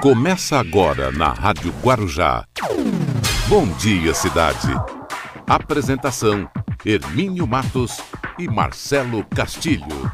Começa agora na Rádio Guarujá. Bom dia, cidade. Apresentação: Hermínio Matos e Marcelo Castilho.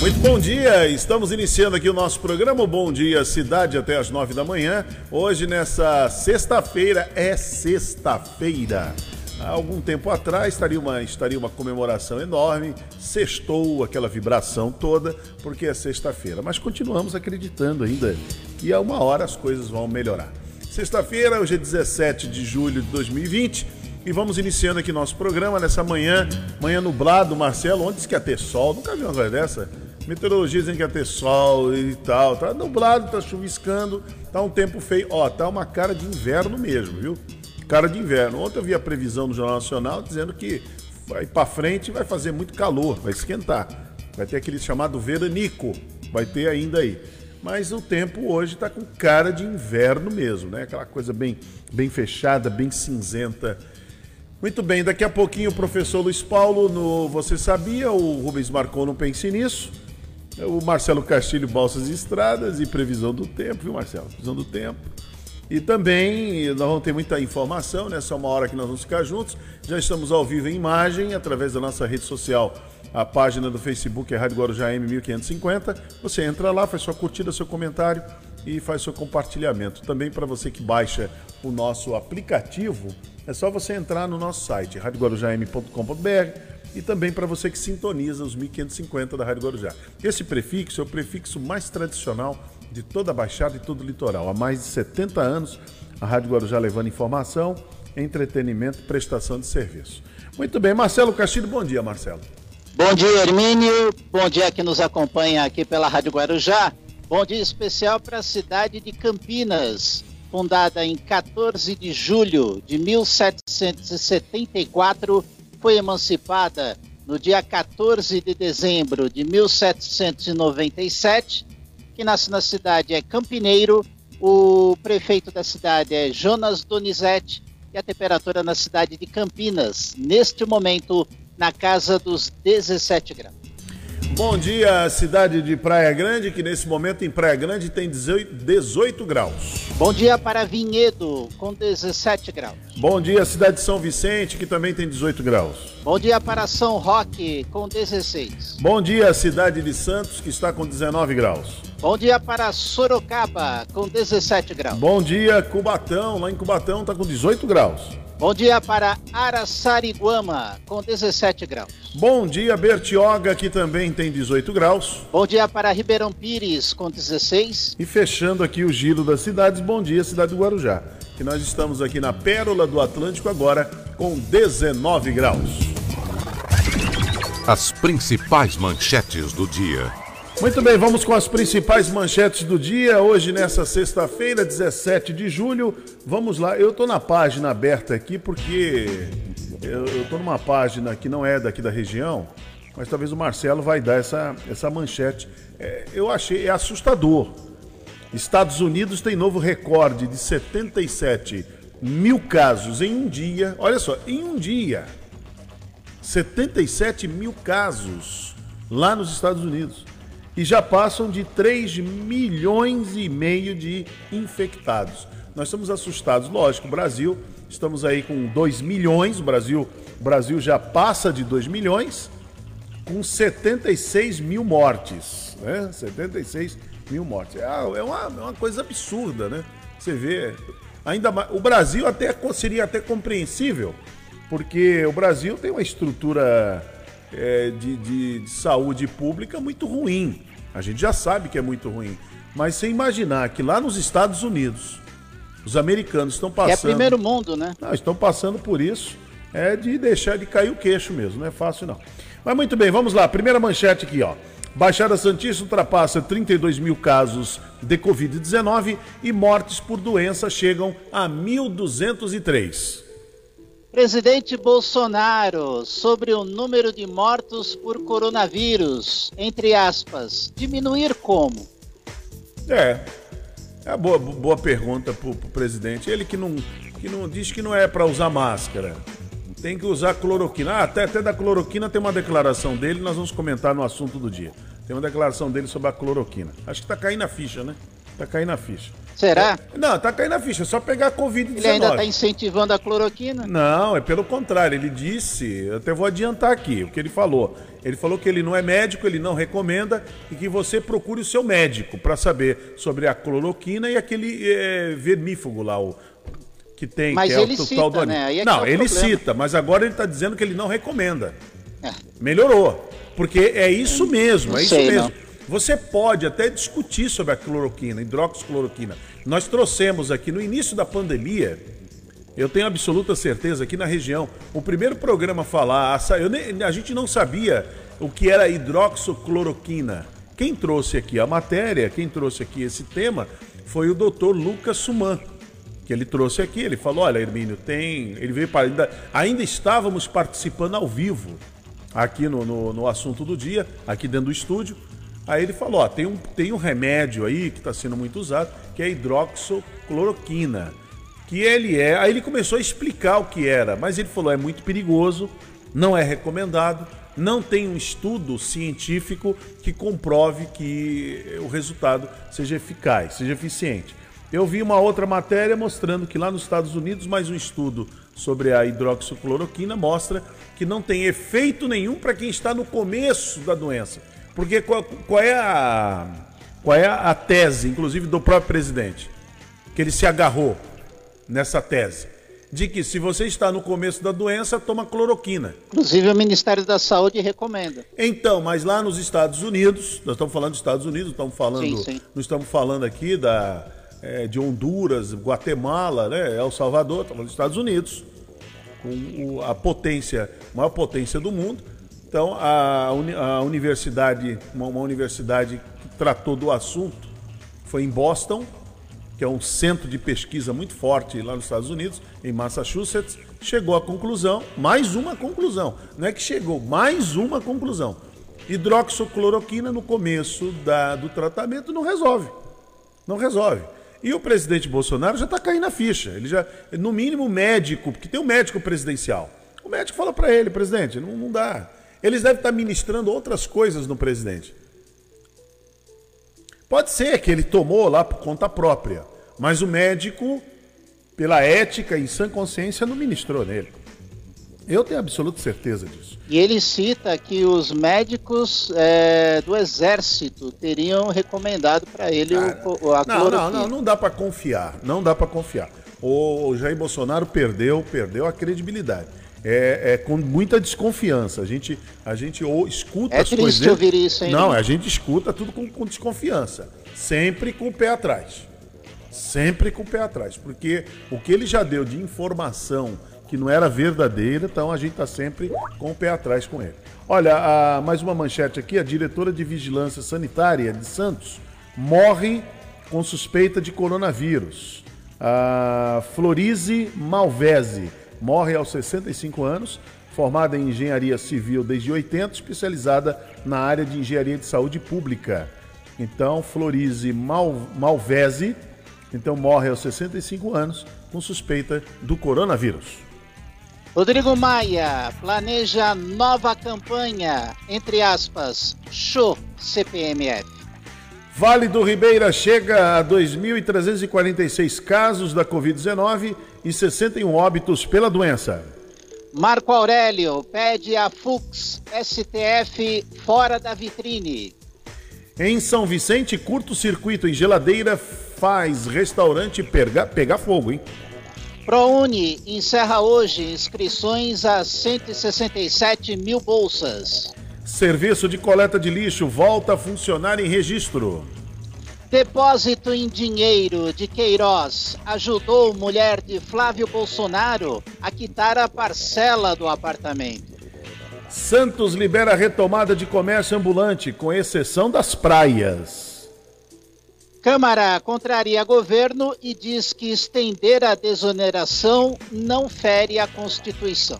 Muito bom dia, estamos iniciando aqui o nosso programa Bom Dia Cidade até as nove da manhã. Hoje, nessa sexta-feira, é sexta-feira. Há algum tempo atrás estaria uma, estaria uma comemoração enorme, sextou aquela vibração toda, porque é sexta-feira. Mas continuamos acreditando ainda que a uma hora as coisas vão melhorar. Sexta-feira, hoje é 17 de julho de 2020 e vamos iniciando aqui nosso programa nessa manhã, manhã nublado, Marcelo, onde diz que ia ter sol? Nunca vi uma coisa dessa. Meteorologia dizendo que ia ter sol e tal. Tá nublado, tá chuviscando, tá um tempo feio. Ó, tá uma cara de inverno mesmo, viu? Cara de inverno. Ontem eu vi a previsão do Jornal Nacional dizendo que vai para frente vai fazer muito calor, vai esquentar. Vai ter aquele chamado veranico, vai ter ainda aí. Mas o tempo hoje está com cara de inverno mesmo, né? Aquela coisa bem, bem fechada, bem cinzenta. Muito bem, daqui a pouquinho o professor Luiz Paulo no Você Sabia, o Rubens Marcou não pense nisso. O Marcelo Castilho, Balsas e Estradas e previsão do tempo, viu Marcelo? Previsão do tempo. E também nós vamos ter muita informação, né? Uma hora que nós vamos ficar juntos. Já estamos ao vivo em imagem através da nossa rede social. A página do Facebook é Rádio Guarujá M1550. Você entra lá, faz sua curtida, seu comentário e faz seu compartilhamento. Também para você que baixa o nosso aplicativo, é só você entrar no nosso site, radioguarujam.com.br e também para você que sintoniza os 1550 da Rádio Guarujá. Esse prefixo é o prefixo mais tradicional de toda a Baixada e todo o litoral. Há mais de 70 anos, a Rádio Guarujá levando informação, entretenimento e prestação de serviço. Muito bem, Marcelo Castilho, bom dia, Marcelo. Bom dia, Hermínio. Bom dia que nos acompanha aqui pela Rádio Guarujá. Bom dia especial para a cidade de Campinas, fundada em 14 de julho de 1774, foi emancipada no dia 14 de dezembro de 1797 que nasce na cidade é Campineiro, o prefeito da cidade é Jonas Donizete e a temperatura na cidade de Campinas, neste momento, na casa dos 17 graus. Bom dia, cidade de Praia Grande, que nesse momento em Praia Grande tem 18 graus. Bom dia para Vinhedo, com 17 graus. Bom dia, cidade de São Vicente, que também tem 18 graus. Bom dia para São Roque, com 16. Bom dia, cidade de Santos, que está com 19 graus. Bom dia para Sorocaba, com 17 graus. Bom dia, Cubatão, lá em Cubatão está com 18 graus. Bom dia para Araçariguama, com 17 graus. Bom dia, Bertioga, que também tem 18 graus. Bom dia para Ribeirão Pires, com 16. E fechando aqui o giro das cidades, bom dia, cidade do Guarujá. Que nós estamos aqui na Pérola do Atlântico agora com 19 graus. As principais manchetes do dia. Muito bem, vamos com as principais manchetes do dia. Hoje, nessa sexta-feira, 17 de julho. Vamos lá, eu estou na página aberta aqui porque eu estou numa página que não é daqui da região, mas talvez o Marcelo vai dar essa, essa manchete. É, eu achei, é assustador. Estados Unidos tem novo recorde de 77 mil casos em um dia. Olha só, em um dia. 77 mil casos lá nos Estados Unidos e já passam de 3 milhões e meio de infectados. Nós estamos assustados, lógico, o Brasil, estamos aí com 2 milhões, o Brasil, o Brasil já passa de 2 milhões, com 76 mil mortes, né? 76 mil mortes. É, é uma, é uma coisa absurda, né? Você vê, ainda mais, o Brasil até seria até compreensível, porque o Brasil tem uma estrutura é, de, de, de saúde pública muito ruim. A gente já sabe que é muito ruim. Mas sem imaginar que lá nos Estados Unidos, os americanos estão passando. Que é primeiro mundo, né? Não, estão passando por isso. É de deixar de cair o queixo mesmo, não é fácil não. Mas muito bem, vamos lá. Primeira manchete aqui, ó. Baixada Santista ultrapassa 32 mil casos de Covid-19 e mortes por doença chegam a 1.203. Presidente Bolsonaro, sobre o número de mortos por coronavírus, entre aspas, diminuir como? É, é boa, boa pergunta para o presidente. Ele que não, que não diz que não é para usar máscara. Tem que usar cloroquina. Ah, até, até da cloroquina tem uma declaração dele, nós vamos comentar no assunto do dia. Tem uma declaração dele sobre a cloroquina. Acho que tá caindo a ficha, né? Tá caindo a ficha. Será? Não, tá caindo a ficha, é só pegar a Covid-19. Ele ainda está incentivando a cloroquina? Não, é pelo contrário. Ele disse, eu até vou adiantar aqui o que ele falou. Ele falou que ele não é médico, ele não recomenda e que você procure o seu médico para saber sobre a cloroquina e aquele é, vermífugo lá, o, que tem, mas que é ele o cita, do né? É não, é ele problema. cita, mas agora ele está dizendo que ele não recomenda. É. Melhorou. Porque é isso mesmo, é isso sei, mesmo. Não. Você pode até discutir sobre a cloroquina, hidroxicloroquina. Nós trouxemos aqui no início da pandemia, eu tenho absoluta certeza aqui na região, o primeiro programa a falar, a, a gente não sabia o que era hidroxicloroquina. Quem trouxe aqui a matéria, quem trouxe aqui esse tema, foi o doutor Lucas Suman, que ele trouxe aqui. Ele falou: Olha, Hermínio, tem. Ele veio para. Ainda, ainda estávamos participando ao vivo aqui no, no, no assunto do dia, aqui dentro do estúdio. Aí ele falou: ó, tem um, tem um remédio aí que está sendo muito usado, que é hidroxocloroquina. Que ele é. Aí ele começou a explicar o que era, mas ele falou: é muito perigoso, não é recomendado, não tem um estudo científico que comprove que o resultado seja eficaz, seja eficiente. Eu vi uma outra matéria mostrando que lá nos Estados Unidos, mais um estudo sobre a hidroxicloroquina mostra que não tem efeito nenhum para quem está no começo da doença. Porque qual, qual, é a, qual é a tese, inclusive do próprio presidente, que ele se agarrou nessa tese? De que se você está no começo da doença, toma cloroquina. Inclusive o Ministério da Saúde recomenda. Então, mas lá nos Estados Unidos, nós estamos falando dos Estados Unidos, estamos falando, sim, sim. não estamos falando aqui da, é, de Honduras, Guatemala, né, El Salvador, estamos falando dos Estados Unidos, com a potência, a maior potência do mundo. Então, a, uni, a universidade, uma, uma, universidade que tratou do assunto foi em Boston, que é um centro de pesquisa muito forte lá nos Estados Unidos, em Massachusetts, chegou à conclusão, mais uma conclusão, não é que chegou, mais uma conclusão. Hidroxicloroquina no começo da, do tratamento não resolve. Não resolve. E o presidente Bolsonaro já está caindo a ficha. Ele já, no mínimo, médico, porque tem um médico presidencial. O médico fala para ele, presidente, não, não dá. Eles devem estar ministrando outras coisas no presidente. Pode ser que ele tomou lá por conta própria, mas o médico, pela ética e sã consciência, não ministrou nele. Eu tenho absoluta certeza disso. E ele cita que os médicos é, do exército teriam recomendado para ele Cara, o, a não, não, não, não dá para confiar. Não dá para confiar. O Jair Bolsonaro perdeu, perdeu a credibilidade é, é, com muita desconfiança. A gente, a gente ou escuta é as coisas. É triste ouvir isso, hein? Não, a gente escuta tudo com, com desconfiança. Sempre com o pé atrás. Sempre com o pé atrás. Porque o que ele já deu de informação que não era verdadeira, então a gente está sempre com o pé atrás com ele. Olha, a, mais uma manchete aqui: a diretora de Vigilância Sanitária de Santos morre com suspeita de coronavírus. A Florize Malvese morre aos 65 anos, formada em engenharia civil desde 80, especializada na área de engenharia de saúde pública. Então, Florize Mal, Malvese, então morre aos 65 anos com suspeita do coronavírus. Rodrigo Maia planeja nova campanha, entre aspas, show CPMF. Vale do Ribeira chega a 2.346 casos da Covid-19 e 61 óbitos pela doença. Marco Aurélio pede a Fux STF fora da vitrine. Em São Vicente, curto-circuito em geladeira faz restaurante pegar, pegar fogo, hein? ProUni encerra hoje inscrições a 167 mil bolsas. Serviço de coleta de lixo volta a funcionar em registro. Depósito em dinheiro de Queiroz ajudou mulher de Flávio Bolsonaro a quitar a parcela do apartamento. Santos libera retomada de comércio ambulante, com exceção das praias. Câmara contraria governo e diz que estender a desoneração não fere a Constituição.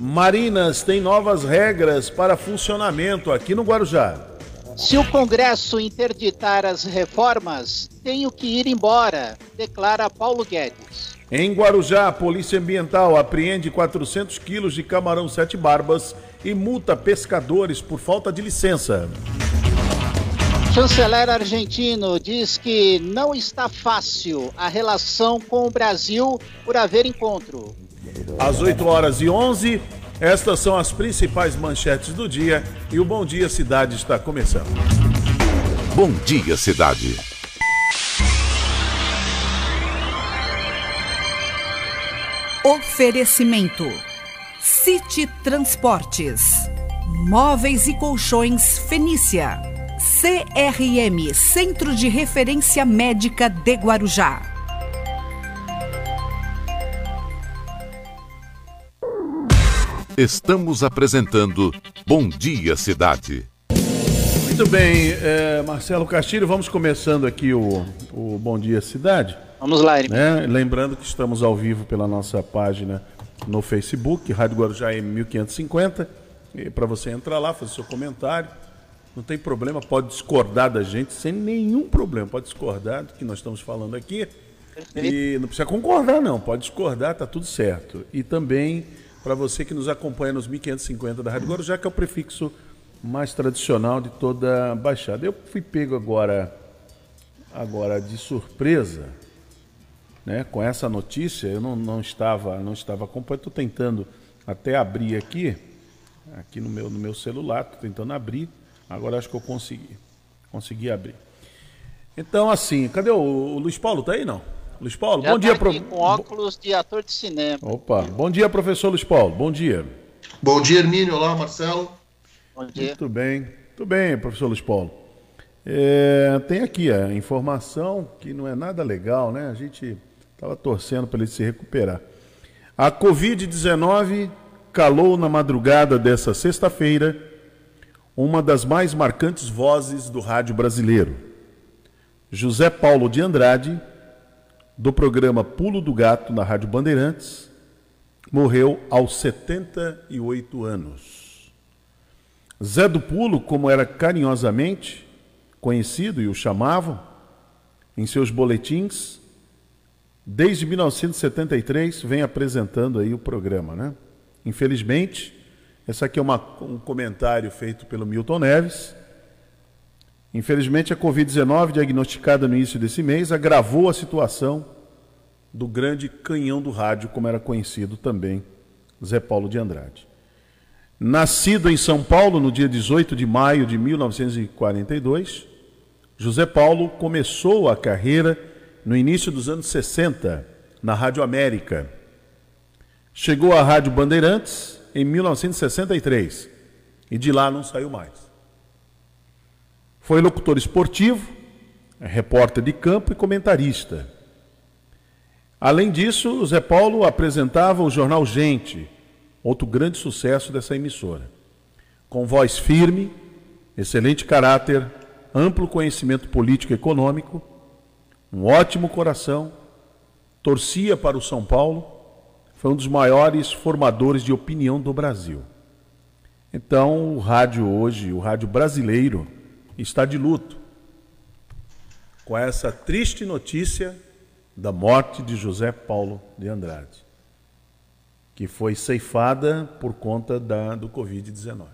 Marinas tem novas regras para funcionamento aqui no Guarujá. Se o Congresso interditar as reformas, tenho que ir embora, declara Paulo Guedes. Em Guarujá, a Polícia Ambiental apreende 400 quilos de camarão sete barbas e multa pescadores por falta de licença. Chanceler argentino diz que não está fácil a relação com o Brasil por haver encontro. Às 8 horas e 11, estas são as principais manchetes do dia e o Bom Dia Cidade está começando. Bom Dia Cidade. Oferecimento: City Transportes, Móveis e Colchões Fenícia, CRM Centro de Referência Médica de Guarujá. Estamos apresentando Bom Dia Cidade. Muito bem, é, Marcelo Castilho, vamos começando aqui o, o Bom Dia Cidade. Vamos lá. Né? Lembrando que estamos ao vivo pela nossa página no Facebook, Rádio Guarujá M1550. Para você entrar lá, fazer seu comentário. Não tem problema, pode discordar da gente sem nenhum problema. Pode discordar do que nós estamos falando aqui. E não precisa concordar, não. Pode discordar, tá tudo certo. E também para você que nos acompanha nos 1550 da Rádio Guarujá, que é o prefixo mais tradicional de toda a Baixada. Eu fui pego agora, agora de surpresa né, com essa notícia. Eu não, não estava não estava acompanhando. Estou tentando até abrir aqui, aqui no meu, no meu celular, estou tentando abrir. Agora acho que eu consegui. Consegui abrir. Então, assim, cadê o, o Luiz Paulo? Tá aí, não? Luiz Paulo, Já bom tá dia. aqui com óculos de ator de cinema. Opa, bom dia, professor Luiz Paulo. Bom dia. Bom dia, Hermínio. Olá, Marcelo. Bom dia. Muito bem. Muito bem, professor Luiz Paulo. É, tem aqui a informação que não é nada legal, né? A gente estava torcendo para ele se recuperar. A Covid-19 calou na madrugada dessa sexta-feira uma das mais marcantes vozes do rádio brasileiro. José Paulo de Andrade, do programa Pulo do Gato na Rádio Bandeirantes, morreu aos 78 anos. Zé do Pulo, como era carinhosamente conhecido e o chamavam em seus boletins, desde 1973 vem apresentando aí o programa, né? Infelizmente, esse aqui é uma, um comentário feito pelo Milton Neves. Infelizmente, a Covid-19, diagnosticada no início desse mês, agravou a situação do grande canhão do rádio, como era conhecido também, Zé Paulo de Andrade. Nascido em São Paulo no dia 18 de maio de 1942, José Paulo começou a carreira no início dos anos 60 na Rádio América. Chegou à Rádio Bandeirantes em 1963 e de lá não saiu mais. Foi locutor esportivo, repórter de campo e comentarista. Além disso, o Zé Paulo apresentava o jornal Gente, outro grande sucesso dessa emissora. Com voz firme, excelente caráter, amplo conhecimento político e econômico, um ótimo coração, torcia para o São Paulo, foi um dos maiores formadores de opinião do Brasil. Então, o rádio hoje, o rádio brasileiro, está de luto com essa triste notícia da morte de José Paulo de Andrade, que foi ceifada por conta da, do Covid-19.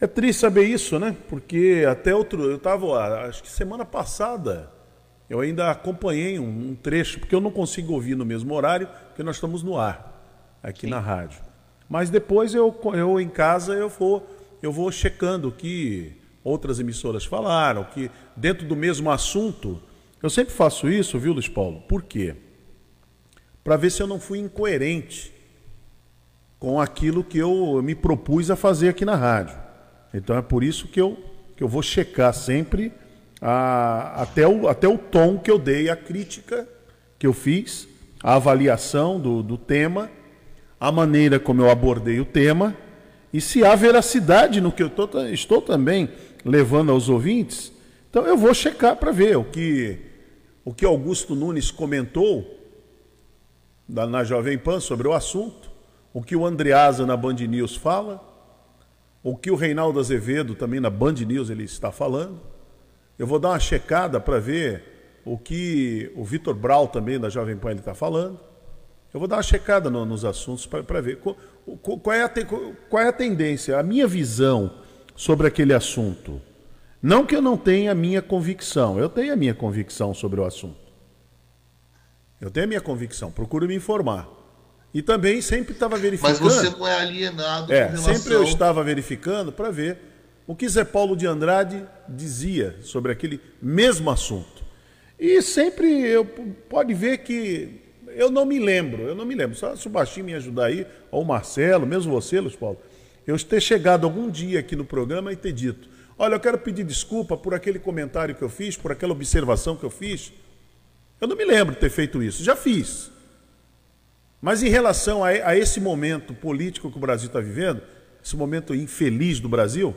É triste saber isso, né? Porque até outro. Eu estava, acho que semana passada, eu ainda acompanhei um, um, trecho, porque eu não consigo ouvir no mesmo horário, porque nós estamos no ar, aqui Sim. na rádio. Mas depois eu, eu em casa eu vou, eu vou checando que outras emissoras falaram, que dentro do mesmo assunto. Eu sempre faço isso, viu, Luiz Paulo? Por quê? Para ver se eu não fui incoerente com aquilo que eu me propus a fazer aqui na rádio. Então é por isso que eu, que eu vou checar sempre a, até, o, até o tom que eu dei, a crítica que eu fiz, a avaliação do, do tema, a maneira como eu abordei o tema e se há veracidade no que eu tô, estou também levando aos ouvintes. Então eu vou checar para ver o que, o que Augusto Nunes comentou na Jovem Pan sobre o assunto, o que o Andreasa na Band News fala, o que o Reinaldo Azevedo também na Band News ele está falando. Eu vou dar uma checada para ver o que o Vitor Brau também da Jovem Pan ele está falando. Eu vou dar uma checada no, nos assuntos para ver qual, qual, é a, qual é a tendência. A minha visão sobre aquele assunto Não que eu não tenha a minha convicção, eu tenho a minha convicção sobre o assunto. Eu tenho a minha convicção, procuro me informar. E também sempre estava verificando. Mas você não é alienado é, relação... Sempre eu estava verificando para ver o que Zé Paulo de Andrade dizia sobre aquele mesmo assunto. E sempre eu pode ver que eu não me lembro, eu não me lembro. Só se o Baixinho me ajudar aí, ou o Marcelo, mesmo você, Luiz Paulo, eu ter chegado algum dia aqui no programa e ter dito: olha, eu quero pedir desculpa por aquele comentário que eu fiz, por aquela observação que eu fiz. Eu não me lembro de ter feito isso, já fiz. Mas em relação a, a esse momento político que o Brasil está vivendo, esse momento infeliz do Brasil,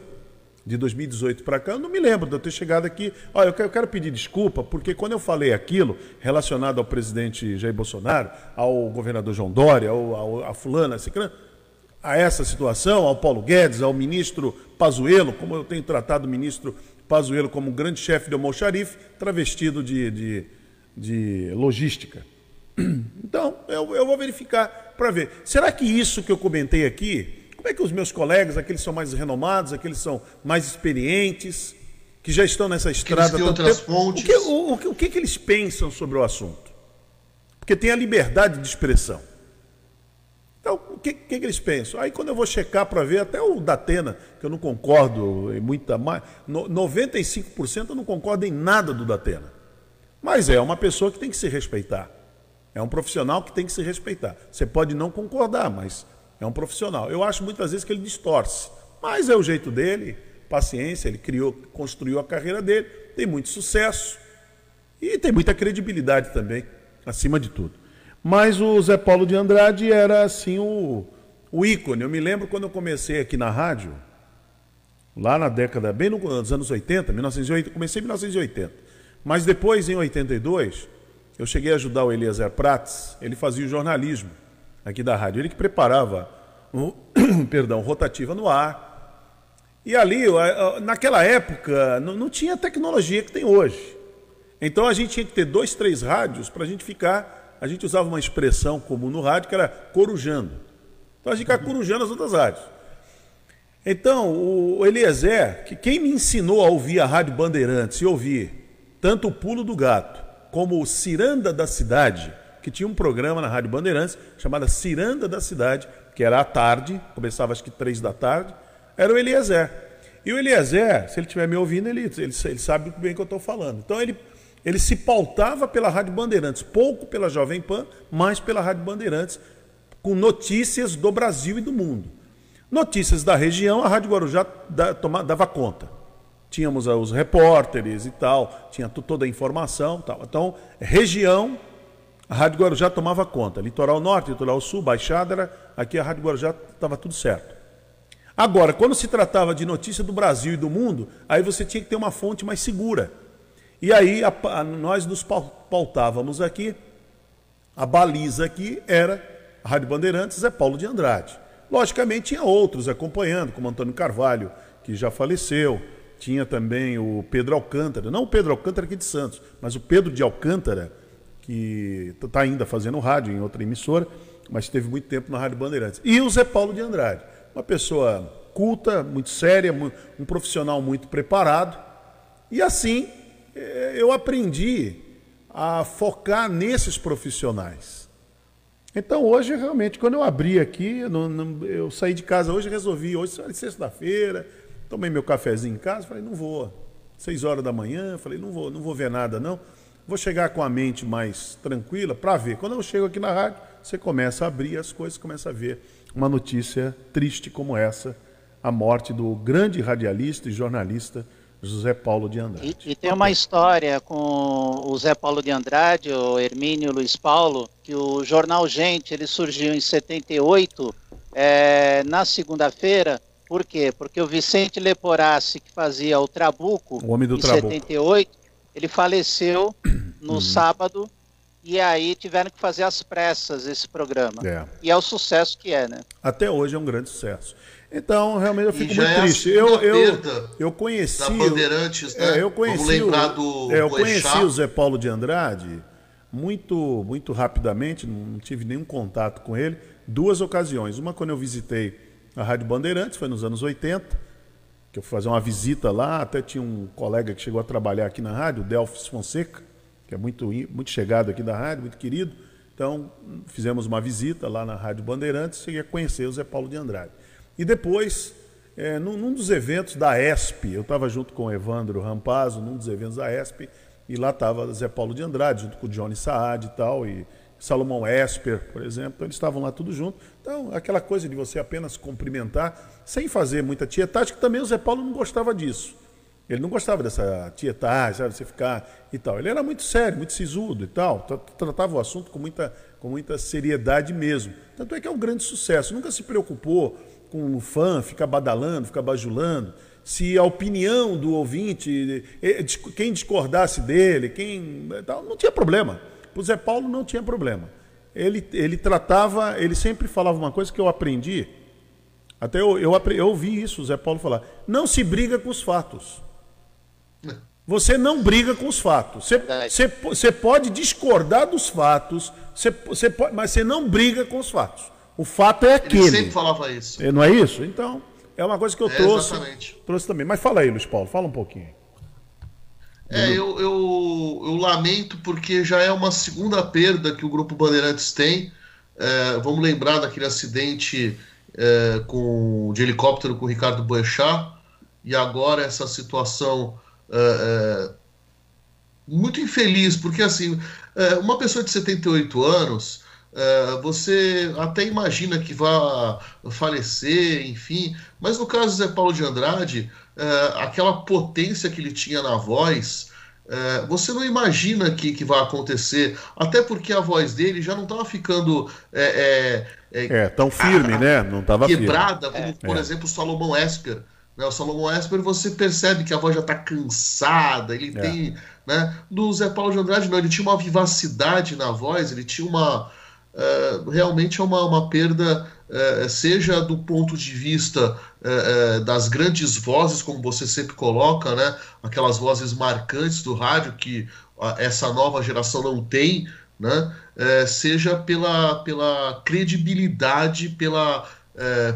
de 2018 para cá, eu não me lembro de eu ter chegado aqui. Olha, eu quero, eu quero, pedir desculpa, porque quando eu falei aquilo relacionado ao presidente Jair Bolsonaro, ao governador João Dória, ao, ao, a fulana, a essa situação, ao Paulo Guedes, ao ministro Pazuello, como eu tenho tratado o ministro Pazuello como grande chefe do Almoxarife, travestido de, de, de logística. Então, eu, eu vou verificar para ver. Será que isso que eu comentei aqui como é que os meus colegas, aqueles são mais renomados, aqueles são mais experientes, que já estão nessa estrada... Têm outras tempo, fontes. O, que, o, o, o que, que eles pensam sobre o assunto? Porque tem a liberdade de expressão. Então, o que, que, eles pensam? Aí quando eu vou checar para ver, até o Datena, que eu não concordo em muita mais. 95% eu não concordo em nada do Datena. Mas é uma pessoa que tem que se respeitar. É um profissional que tem que se respeitar. Você pode não concordar, mas é um profissional. Eu acho muitas vezes que ele distorce, mas é o jeito dele, paciência, ele criou, construiu a carreira dele, tem muito sucesso e tem muita credibilidade também, acima de tudo. Mas o Zé Paulo de Andrade era assim o, o ícone. Eu me lembro quando eu comecei aqui na rádio, lá na década, bem nos anos 80, 1980, comecei em 1980. Mas depois, em 82, eu cheguei a ajudar o Eliezer Prates, ele fazia o jornalismo aqui da rádio, ele que preparava, o, perdão, rotativa no ar. E ali, naquela época, não, não tinha a tecnologia que tem hoje. Então a gente tinha que ter dois, três rádios para a gente ficar. A gente usava uma expressão comum no rádio que era corujando. Então a gente ficava corujando as outras rádios. Então, o Eliezer, que quem me ensinou a ouvir a Rádio Bandeirantes e ouvir tanto o Pulo do Gato como o Ciranda da Cidade, que tinha um programa na Rádio Bandeirantes chamado Ciranda da Cidade, que era à tarde, começava acho que três da tarde, era o Eliezer. E o Eliezer, se ele estiver me ouvindo, ele, ele, ele sabe muito bem o que eu estou falando. Então ele, ele se pautava pela Rádio Bandeirantes, pouco pela Jovem Pan, mais pela Rádio Bandeirantes, com notícias do Brasil e do mundo. Notícias da região, a Rádio Guarujá dava conta. Tínhamos os repórteres e tal, tinha toda a informação. Tal. Então, região, a Rádio Guarujá tomava conta. Litoral Norte, Litoral Sul, Baixada, era, aqui a Rádio Guarujá estava tudo certo. Agora, quando se tratava de notícia do Brasil e do mundo, aí você tinha que ter uma fonte mais segura. E aí a, a, nós nos pautávamos aqui, a baliza aqui era a Rádio Bandeirantes, é Paulo de Andrade. Logicamente tinha outros acompanhando, como Antônio Carvalho, que já faleceu, tinha também o Pedro Alcântara, não o Pedro Alcântara aqui de Santos, mas o Pedro de Alcântara, que está ainda fazendo rádio em outra emissora, mas teve muito tempo na Rádio Bandeirantes. E o Zé Paulo de Andrade, uma pessoa culta, muito séria, um profissional muito preparado. E assim eu aprendi a focar nesses profissionais. Então hoje, realmente, quando eu abri aqui, eu, não, eu saí de casa hoje resolvi, hoje é sexta-feira, tomei meu cafezinho em casa, falei, não vou. Seis horas da manhã, falei, não vou, não vou ver nada não. Vou chegar com a mente mais tranquila para ver. Quando eu chego aqui na rádio, você começa a abrir as coisas, começa a ver uma notícia triste como essa, a morte do grande radialista e jornalista José Paulo de Andrade. E, e, tem uma história com o Zé Paulo de Andrade, o Hermínio Luiz Paulo, que o jornal Gente ele surgiu em 78, é, na segunda-feira. Por quê? Porque o Vicente Leporassi, que fazia o Trabuco, o homem do em Trabuco. 78, ele faleceu no uhum. sábado e aí tiveram que fazer as pressas esse programa. É. E é o sucesso que é, né? Até hoje é um grande sucesso. Então, realmente eu fico muito é triste. Eu, eu, eu conheci. Da Bandeirantes, né? É, eu conheci, lembrar do é, eu conheci o Zé Paulo de Andrade muito, muito rapidamente, não tive nenhum contato com ele. Duas ocasiões. Uma quando eu visitei a Rádio Bandeirantes, foi nos anos 80 que eu fui fazer uma visita lá, até tinha um colega que chegou a trabalhar aqui na rádio, o Delfis Fonseca, que é muito, muito chegado aqui da rádio, muito querido. Então, fizemos uma visita lá na Rádio Bandeirantes e cheguei a conhecer o Zé Paulo de Andrade. E depois, é, num, num, dos eventos da ESP, eu estava junto com o Evandro Rampazzo, num dos eventos da ESP, e lá estava Zé Paulo de Andrade, junto com o Johnny Saad e tal, e Salomão Esper, por exemplo, então eles estavam lá tudo junto. Então, aquela coisa de você apenas cumprimentar, sem fazer muita tietagem, que também o Zé Paulo não gostava disso. Ele não gostava dessa tietagem, sabe, você ficar e tal. Ele era muito sério, muito sisudo e tal, tratava o assunto com muita, com muita seriedade mesmo. Tanto é que é um grande sucesso. Nunca se preocupou com o fã ficar badalando, ficar bajulando. Se a opinião do ouvinte, quem discordasse dele, quem. Tal, não tinha problema. Para o Zé Paulo não tinha problema. Ele, ele tratava, ele sempre falava uma coisa que eu aprendi, até eu, eu, eu ouvi isso, o Zé Paulo falar: não se briga com os fatos. Você não briga com os fatos. Você, você, você pode discordar dos fatos, você, você pode, mas você não briga com os fatos. O fato é aquele. Ele sempre falava isso. Não é isso? Então, é uma coisa que eu é, trouxe, trouxe também. Mas fala aí, Luiz Paulo, fala um pouquinho. É, eu, eu, eu, lamento porque já é uma segunda perda que o Grupo Bandeirantes tem. É, vamos lembrar daquele acidente é, com, de helicóptero com o Ricardo Boechat e agora essa situação é, é, muito infeliz, porque assim, é, uma pessoa de 78 anos, você até imagina que vá falecer, enfim, mas no caso do Zé Paulo de Andrade, uh, aquela potência que ele tinha na voz, uh, você não imagina que, que vai acontecer, até porque a voz dele já não estava ficando é, é, é, tão firme, a, né? Não estava quebrada, firme. como por exemplo o Salomão Esper. Né? O Salomão Esper você percebe que a voz já está cansada, ele tem. Né? Do Zé Paulo de Andrade, não, ele tinha uma vivacidade na voz, ele tinha uma. Uh, realmente é uma, uma perda é, seja do ponto de vista é, das grandes vozes, como você sempre coloca, né? aquelas vozes marcantes do rádio que essa nova geração não tem, né? seja pela, pela credibilidade, pela,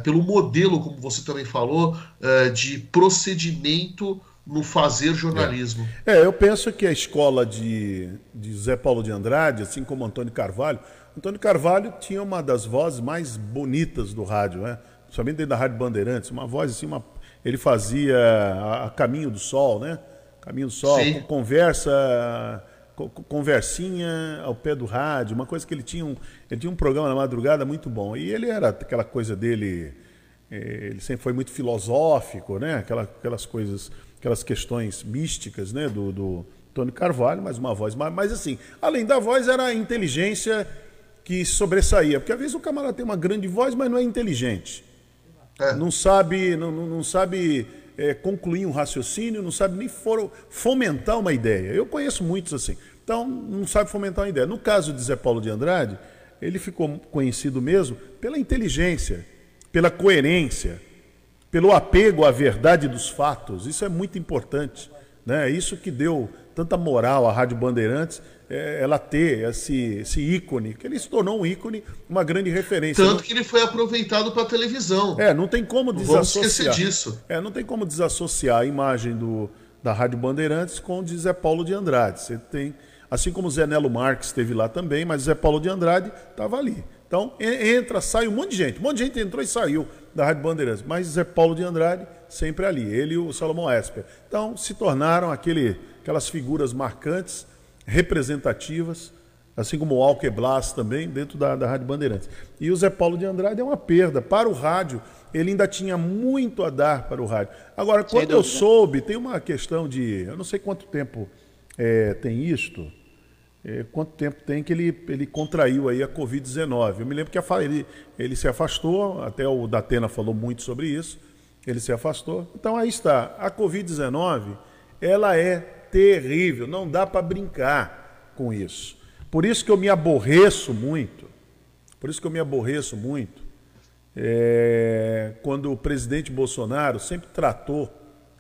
pelo modelo, como você também falou, de procedimento no fazer jornalismo. É. é. eu penso que a escola de, de Zé Paulo de Andrade, assim como Antônio Carvalho, Antônio Carvalho tinha uma das vozes mais bonitas do rádio, né? principalmente dentro da Rádio Bandeirantes, uma voz assim, uma... ele fazia a, a Caminho do Sol, né? Caminho do Sol, com conversa, conversinha ao pé do rádio, uma coisa que ele tinha um, ele tinha um programa na madrugada muito bom. E ele era aquela coisa dele, eh, ele sempre foi muito filosófico, né? Aquela, aquelas coisas, aquelas questões místicas, né? Do, do Antônio Carvalho, mas uma voz, mas, mas assim, além da voz era a inteligência que sobressaía. Porque às vezes o camarada tem uma grande voz, mas não é inteligente. É. Não sabe, não, não sabe é, concluir um raciocínio, não sabe nem for, fomentar uma ideia. Eu conheço muitos assim. Então, não sabe fomentar uma ideia. No caso de Zé Paulo de Andrade, ele ficou conhecido mesmo pela inteligência, pela coerência, pelo apego à verdade dos fatos. Isso é muito importante. Né? Isso que deu tanta moral à Rádio Bandeirantes é, ela ter esse, esse ícone, que ele se tornou um ícone, uma grande referência. Tanto que ele foi aproveitado para a televisão. É, não tem como não desassociar. Vamos esquecer disso. É, não tem como desassociar a imagem do, da Rádio Bandeirantes com o de Zé Paulo de Andrade. Você tem, assim como o Zé Nelo Marques esteve lá também, mas Zé Paulo de Andrade estava ali. Então, entra, sai um monte de gente. Um monte de gente entrou e saiu da Rádio Bandeirantes. Mas Zé Paulo de Andrade sempre ali. Ele e o Salomão Esper. Então, se tornaram aquele, aquelas figuras marcantes representativas, assim como o Alque Blas também, dentro da, da Rádio Bandeirantes. E o Zé Paulo de Andrade é uma perda. Para o rádio, ele ainda tinha muito a dar para o rádio. Agora, quando eu soube, tem uma questão de. Eu não sei quanto tempo é, tem isto. É, quanto tempo tem que ele, ele contraiu aí a Covid-19. Eu me lembro que a, ele, ele se afastou, até o Datena falou muito sobre isso, ele se afastou. Então aí está, a Covid-19, ela é terrível, não dá para brincar com isso. Por isso que eu me aborreço muito, por isso que eu me aborreço muito, é, quando o presidente Bolsonaro sempre tratou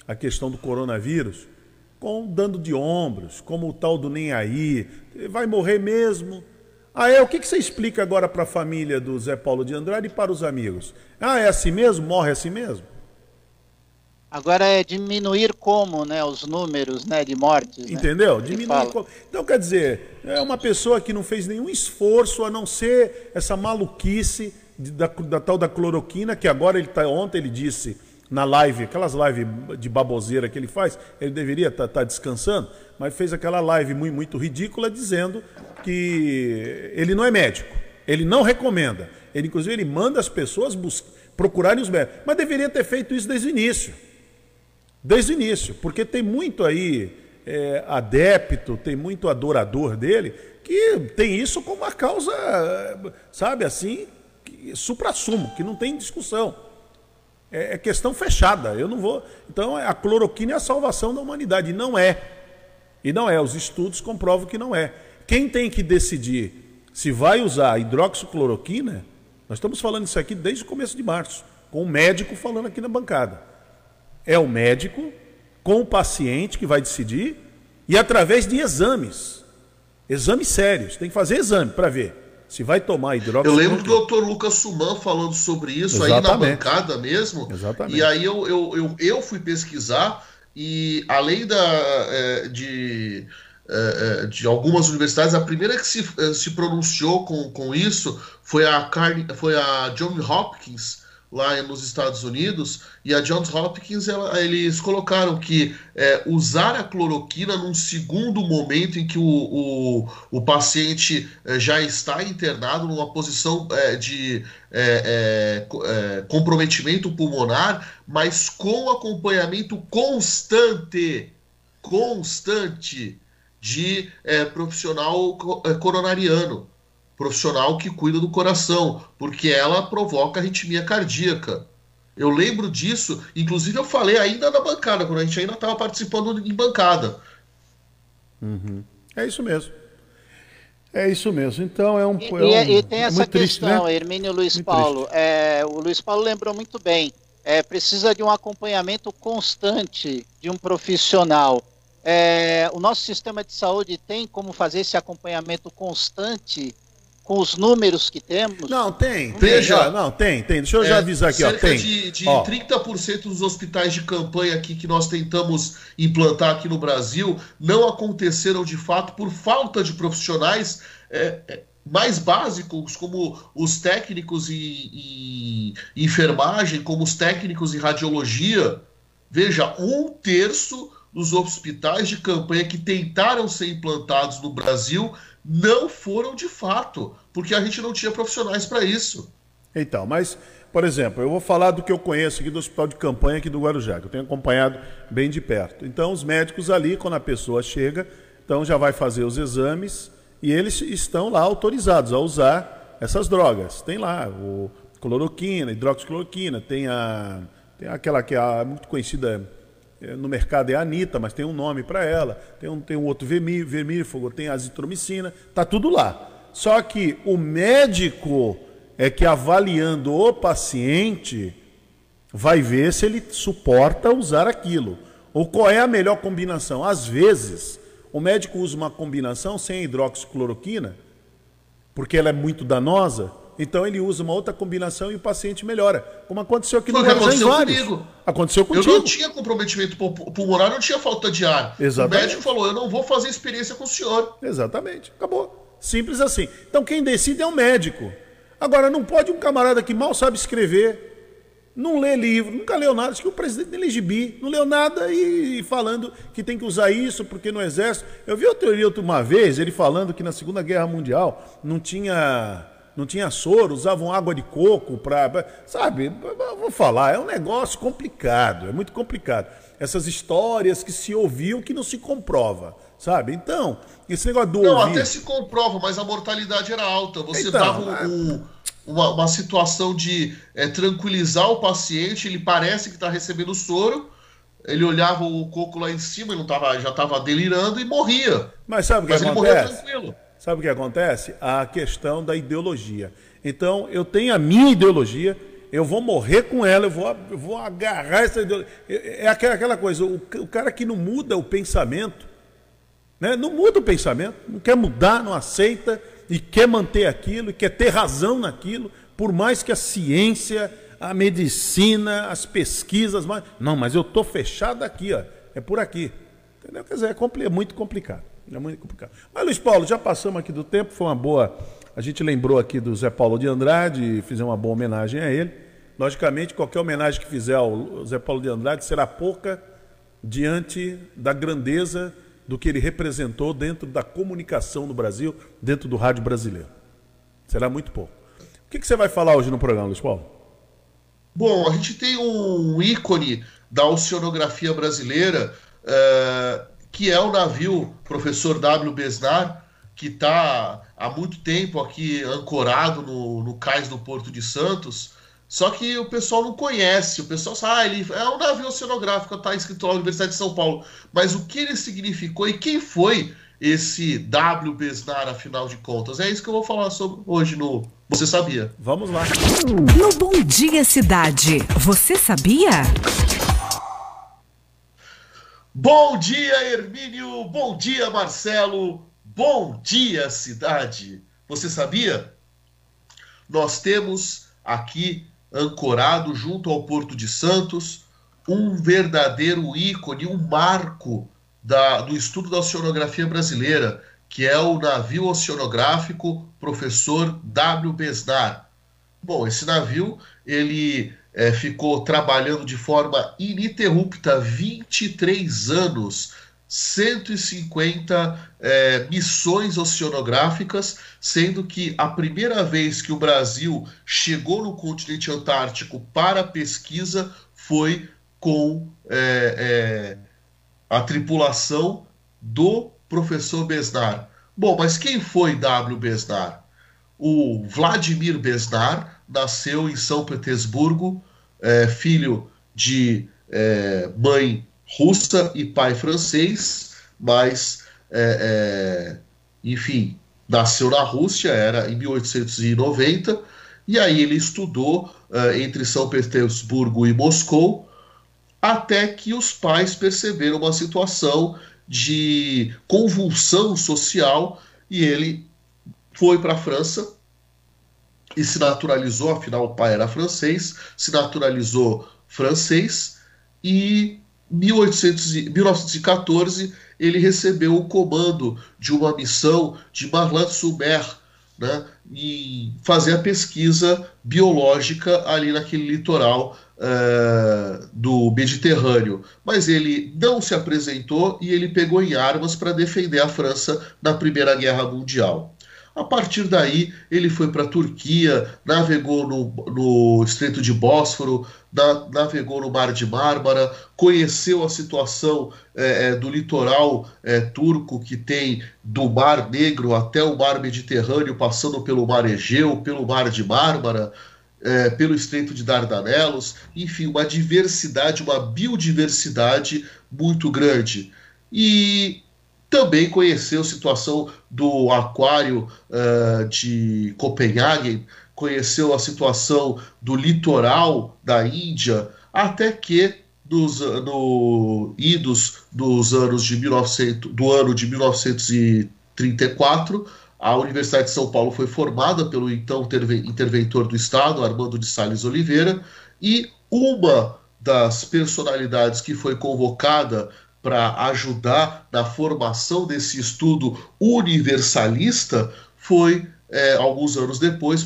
a questão do coronavírus com dando de ombros, como o tal do nem aí, vai morrer mesmo. Ah, é? O que, que você explica agora para a família do Zé Paulo de Andrade e para os amigos? Ah, é assim mesmo? Morre assim mesmo? Agora é diminuir como, né, os números, né, de mortes. Né? Entendeu? Diminuir como. Então, quer dizer, é uma pessoa que não fez nenhum esforço a não ser essa maluquice de, da, da, tal da cloroquina, que agora ele tá, ontem ele disse na live, aquelas lives de baboseira que ele faz, ele deveria estar tá, tá descansando, mas fez aquela live muito, muito ridícula dizendo que ele não é médico, ele não recomenda. Ele, inclusive, ele manda as pessoas procurarem os médicos. Mas deveria ter feito isso desde o início. Desde o início, porque tem muito aí é, adepto, tem muito adorador dele, que tem isso como uma causa, sabe, assim, supra-sumo, que não tem discussão. É, é, questão fechada. Eu não vou. Então, a cloroquina é a salvação da humanidade. Não é. E não é. Os estudos comprovam que não é. Quem tem que decidir se vai usar hidroxicloroquina, nós estamos falando isso aqui desde o começo de março, com o médico falando aqui na bancada. É o médico com o paciente que vai decidir e através de exames. Exames sérios. Tem que fazer exame para ver se vai tomar hidróxido. Eu lembro do Dr. Lucas Suman falando sobre isso Exatamente. aí na bancada mesmo. Exatamente. E aí eu, eu, eu, eu fui pesquisar e além da, é, de, é, é, de algumas universidades, a primeira que se, se pronunciou com, com isso foi a, Carne, foi a John Hopkins lá nos Estados Unidos, e a Johns Hopkins ela, eles colocaram que é, usar a cloroquina num segundo momento em que o, o, o paciente é, já está internado numa posição é, de é, é, é, comprometimento pulmonar, mas com acompanhamento constante, constante de profissional coronariano profissional que cuida do coração, porque ela provoca arritmia cardíaca. Eu lembro disso, inclusive eu falei ainda na bancada, quando a gente ainda estava participando em bancada. Uhum. É isso mesmo. É isso mesmo. Então é um. E, é um, e tem essa questão, triste, né? Hermínio Luiz muito Paulo. É, o Luiz Paulo lembrou muito bem. É, precisa de um acompanhamento constante de um profissional. É, o nosso sistema de saúde tem como fazer esse acompanhamento constante com os números que temos? Não, tem. Veja, não, tem, tem. Deixa eu é, já avisar aqui, cerca ó. Tem. de, de ó. 30% dos hospitais de campanha aqui que nós tentamos implantar aqui no Brasil não aconteceram de fato por falta de profissionais é, é, mais básicos, como os técnicos e, e enfermagem, como os técnicos em radiologia. Veja, um terço dos hospitais de campanha que tentaram ser implantados no Brasil não foram de fato, porque a gente não tinha profissionais para isso. Então, mas, por exemplo, eu vou falar do que eu conheço aqui do hospital de campanha aqui do Guarujá, que eu tenho acompanhado bem de perto. Então, os médicos ali, quando a pessoa chega, então já vai fazer os exames e eles estão lá autorizados a usar essas drogas. Tem lá o cloroquina, hidroxicloroquina, tem a tem aquela que é muito conhecida no mercado é a Anitta, mas tem um nome para ela, tem um, tem um outro vermí, vermífugo, tem azitromicina, tá tudo lá. Só que o médico é que avaliando o paciente vai ver se ele suporta usar aquilo. Ou qual é a melhor combinação. Às vezes, o médico usa uma combinação sem hidroxicloroquina, porque ela é muito danosa, então ele usa uma outra combinação e o paciente melhora. Como aconteceu aqui Foi no aconteceu comigo. Aconteceu contigo. Eu não tinha comprometimento pulmonar, não tinha falta de ar. Exatamente. O médico falou: eu não vou fazer experiência com o senhor. Exatamente. Acabou. Simples assim. Então quem decide é o médico. Agora, não pode um camarada que mal sabe escrever, não lê livro, nunca leu nada, acho que o presidente nem gibi, não leu nada e, e, falando que tem que usar isso porque no exército. Eu vi o teoria uma vez, ele falando que na Segunda Guerra Mundial não tinha não tinha soro, usavam água de coco para. Sabe, vou falar, é um negócio complicado, é muito complicado. Essas histórias que se ouviu que não se comprova, sabe? Então, esse negócio do. Não, ouvir... até se comprova, mas a mortalidade era alta. Você então, dava um, uma, uma, situação de é, tranquilizar o paciente, ele parece que está recebendo soro. Ele olhava o coco lá em cima, ele não tava, já estava delirando e morria. Mas sabe o que Mas acontece? ele morreu tranquilo. Sabe o que acontece? A questão da ideologia. Então, eu tenho a minha ideologia, eu vou morrer com ela, eu vou, eu vou agarrar essa ideologia. É, é aquela, aquela coisa, o, o, cara que não muda o pensamento, né? não muda o pensamento, não quer mudar, não aceita e quer manter aquilo, e quer ter razão naquilo, por mais que a ciência, a medicina, as pesquisas, mas não, mas eu tô fechado aqui, ó, é por aqui. Entendeu? Quer dizer, é, é muito complicado. É muito complicado. Mas, Luiz Paulo, já passamos aqui do tempo, foi uma boa. A gente lembrou aqui do Zé Paulo de Andrade fizemos uma boa homenagem a ele. Logicamente, qualquer homenagem que fizer ao Zé Paulo de Andrade será pouca diante da grandeza do que ele representou dentro da comunicação no Brasil, dentro do rádio brasileiro. Será muito pouco. O que, que você vai falar hoje no programa, Luiz Paulo? Bom, a gente tem um ícone da oceanografia brasileira, é, que é o navio Professor W. Besnar, que está há muito tempo aqui ancorado no, no cais do Porto de Santos só que o pessoal não conhece, o pessoal sabe, ah, ele é um navio oceanográfico, está escrito lá na Universidade de São Paulo. Mas o que ele significou e quem foi esse W. Besnar, afinal de contas? É isso que eu vou falar sobre hoje no Você Sabia? Vamos lá. No Bom Dia Cidade, você sabia? Bom dia, Hermínio! Bom dia, Marcelo! Bom dia, cidade! Você sabia? Nós temos aqui ancorado junto ao Porto de Santos, um verdadeiro ícone, um marco da, do estudo da oceanografia brasileira, que é o navio oceanográfico Professor W. Besnar. Bom, esse navio ele é, ficou trabalhando de forma ininterrupta 23 anos 150 é, missões oceanográficas, sendo que a primeira vez que o Brasil chegou no continente antártico para pesquisa foi com é, é, a tripulação do professor Besnar. Bom, mas quem foi W. Besnar? O Vladimir Besnar nasceu em São Petersburgo, é, filho de é, mãe russa e pai francês, mas, é, é, enfim, nasceu na Rússia, era em 1890, e aí ele estudou é, entre São Petersburgo e Moscou, até que os pais perceberam uma situação de convulsão social e ele foi para a França e se naturalizou, afinal o pai era francês, se naturalizou francês e 1800, 1914, ele recebeu o comando de uma missão de Marlan Sumer, né, e fazer a pesquisa biológica ali naquele litoral uh, do Mediterrâneo. Mas ele não se apresentou e ele pegou em armas para defender a França na Primeira Guerra Mundial. A partir daí, ele foi para a Turquia, navegou no, no Estreito de Bósforo, na, navegou no Mar de Mármara, conheceu a situação é, é, do litoral é, turco que tem do Mar Negro até o Mar Mediterrâneo, passando pelo Mar Egeu, pelo Mar de Mármara, é, pelo Estreito de Dardanelos, enfim, uma diversidade, uma biodiversidade muito grande. E também conheceu a situação do aquário uh, de Copenhague, conheceu a situação do litoral da Índia, até que dos no, idos dos anos de 1900, do ano de 1934, a Universidade de São Paulo foi formada pelo então interventor do Estado, Armando de Sales Oliveira, e uma das personalidades que foi convocada para ajudar na formação desse estudo universalista foi é, alguns anos depois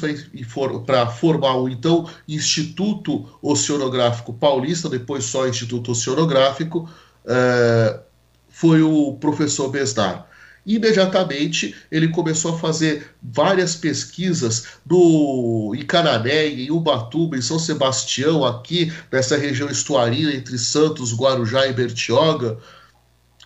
para formar o então Instituto Oceanográfico Paulista, depois só Instituto Oceanográfico, é, foi o professor Besnar. Imediatamente ele começou a fazer várias pesquisas no, em em Ubatuba, em São Sebastião, aqui nessa região estuarina entre Santos, Guarujá e Bertioga.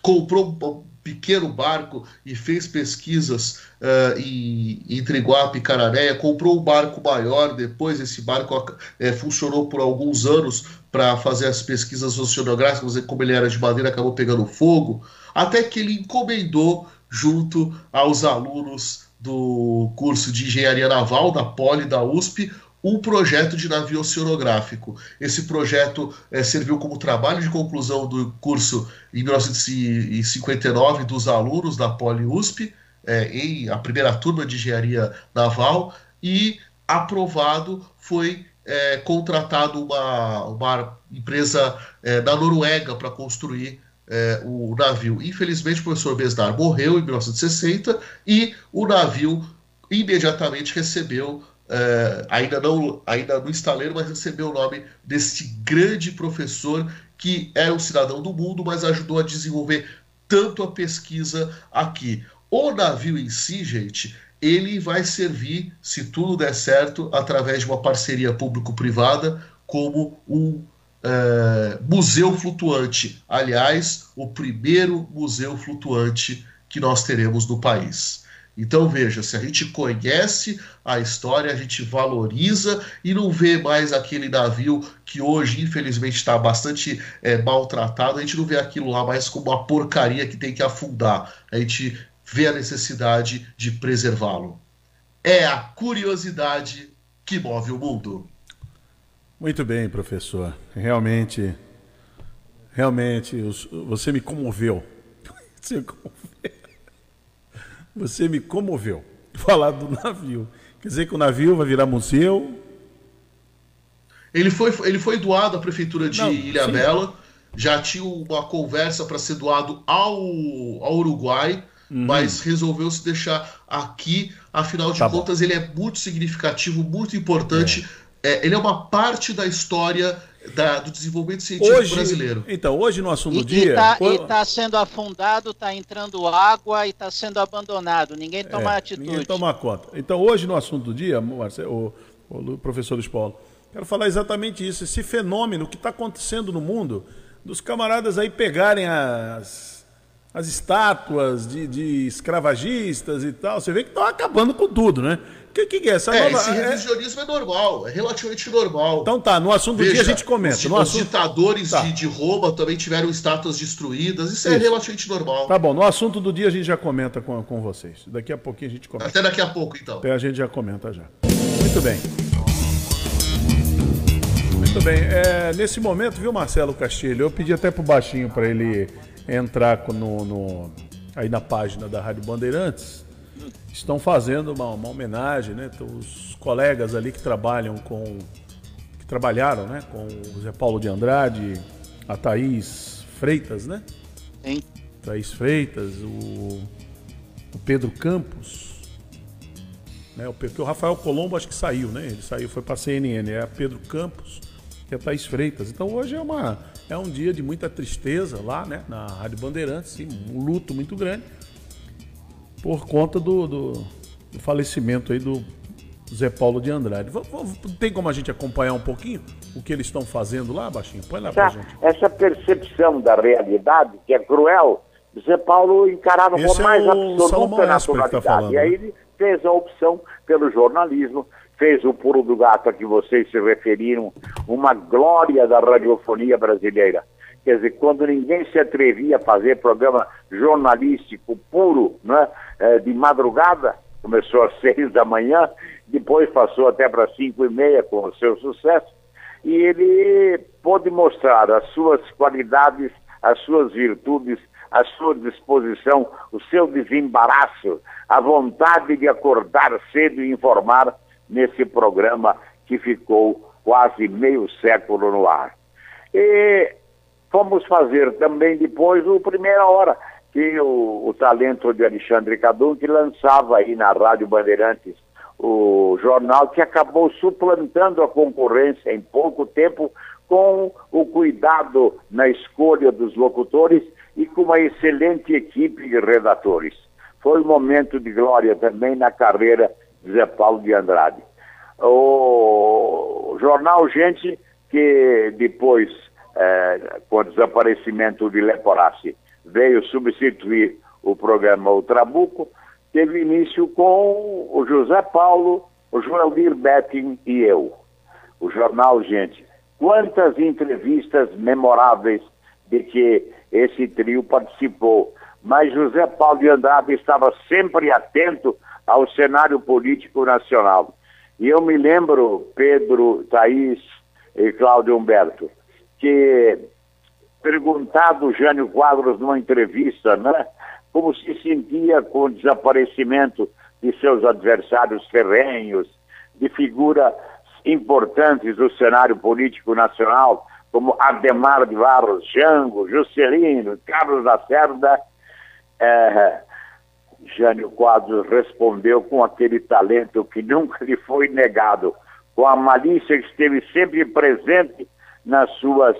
Comprou um pequeno barco e fez pesquisas uh, em, entre Iguape e Cananéia. Comprou um barco maior, depois esse barco uh, funcionou por alguns anos para fazer as pesquisas oceanográficas, como ele era de madeira, acabou pegando fogo, até que ele encomendou junto aos alunos do curso de Engenharia Naval da Poli da USP um projeto de navio oceanográfico. Esse projeto é, serviu como trabalho de conclusão do curso em 1959 dos alunos da Poli USP, é, em a primeira turma de engenharia naval, e aprovado foi é, contratado uma, uma empresa da Noruega para construir é, o navio. Infelizmente, o professor Besdar morreu em 1960 e o navio imediatamente recebeu, é, ainda, não, ainda no estaleiro, mas recebeu o nome desse grande professor que é um cidadão do mundo, mas ajudou a desenvolver tanto a pesquisa aqui. O navio em si, gente, ele vai servir, se tudo der certo, através de uma parceria público-privada, como um é, museu flutuante. Aliás, o primeiro museu flutuante que nós teremos no país. Então veja, se a gente conhece a história, a gente valoriza e não vê mais aquele navio que hoje, infelizmente, está bastante é, maltratado, a gente não vê aquilo lá mais como uma porcaria que tem que afundar. A gente vê a necessidade de preservá-lo. É a curiosidade que move o mundo. Muito bem, professor. Realmente, realmente, você me comoveu. Você me comoveu. Você me comoveu. Falar do navio. Quer dizer que o navio vai virar museu? Ele foi, ele foi doado à prefeitura de Não, Ilha Bela. Já tinha uma conversa para ser doado ao, ao Uruguai, uhum. mas resolveu se deixar aqui. Afinal de tá contas, bom. ele é muito significativo, muito importante. É. É, ele é uma parte da história da, do desenvolvimento científico hoje, brasileiro. Então, hoje no assunto do dia. Tá, e está sendo afundado, está entrando água e está sendo abandonado. Ninguém toma é, atitude. Ninguém toma conta. Então, hoje no assunto do dia, Marcelo, o, o professor Luiz Paulo, quero falar exatamente isso, esse fenômeno que está acontecendo no mundo, dos camaradas aí pegarem as, as estátuas de, de escravagistas e tal. Você vê que estão acabando com tudo, né? Que, que, é essa é, nova... Esse é- revisionismo é... é... normal, é relativamente normal. Então tá, no assunto Veja, do dia a gente comenta. Os, no assunto... ditadores tá. de, de, Roma também tiveram estátuas destruídas, isso, é isso, é relativamente normal. Tá bom, no assunto do dia a gente já comenta com, com vocês. Daqui a pouquinho a gente comenta. Até daqui a pouco, então. Até a gente já comenta já. Muito bem. Muito bem. É, nesse momento, viu, Marcelo Castilho? Eu pedi até pro baixinho para ele entrar no, no, aí na página da Rádio Bandeirantes estão fazendo uma, uma homenagem, né? Então, os colegas ali que trabalham com. que trabalharam, né? Com o Zé Paulo de Andrade, a Thaís Freitas, né? Sim. Thaís Freitas, o, o Pedro Campos. Né, porque o Rafael Colombo acho que saiu, né? Ele saiu, foi para a CNN. É a Pedro Campos e a Thaís Freitas. Então hoje é, uma, é um dia de muita tristeza lá, né? Na Rádio Bandeirantes, sim, um luto muito grande por conta do, do, do falecimento aí do Zé Paulo de Andrade. Tem como a gente acompanhar um pouquinho o que eles estão fazendo lá, Baixinho? Põe lá pra gente. Essa percepção da realidade, que é cruel, Zé Paulo encarava com mais é absoluta tá naturalidade. Tá e aí né? ele fez a opção pelo jornalismo, fez o Puro do Gato a que vocês se referiram, uma glória da radiofonia brasileira. Quer dizer, quando ninguém se atrevia a fazer programa jornalístico puro, né, é, de madrugada, começou às seis da manhã, depois passou até para cinco e meia com o seu sucesso, e ele pôde mostrar as suas qualidades, as suas virtudes, a sua disposição, o seu desembaraço, a vontade de acordar cedo e informar nesse programa que ficou quase meio século no ar. E Fomos fazer também depois o Primeira Hora, que o, o talento de Alexandre Cadum, que lançava aí na Rádio Bandeirantes o jornal, que acabou suplantando a concorrência em pouco tempo com o cuidado na escolha dos locutores e com uma excelente equipe de redatores. Foi um momento de glória também na carreira de Zé Paulo de Andrade. O jornal Gente, que depois é, com o desaparecimento de Leporassi, veio substituir o programa O Trabuco, teve início com o José Paulo, o Joeldir Betting e eu. O jornal, gente, quantas entrevistas memoráveis de que esse trio participou. Mas José Paulo de Andrade estava sempre atento ao cenário político nacional. E eu me lembro, Pedro, Thaís e Cláudio Humberto, que perguntado Jânio Quadros numa entrevista, né, como se sentia com o desaparecimento de seus adversários ferrenhos, de figura importantes do cenário político nacional, como Ademar de Barros, Jango, Juscelino, Carlos Lacerda, é, Jânio Quadros respondeu com aquele talento que nunca lhe foi negado, com a malícia que esteve sempre presente nas suas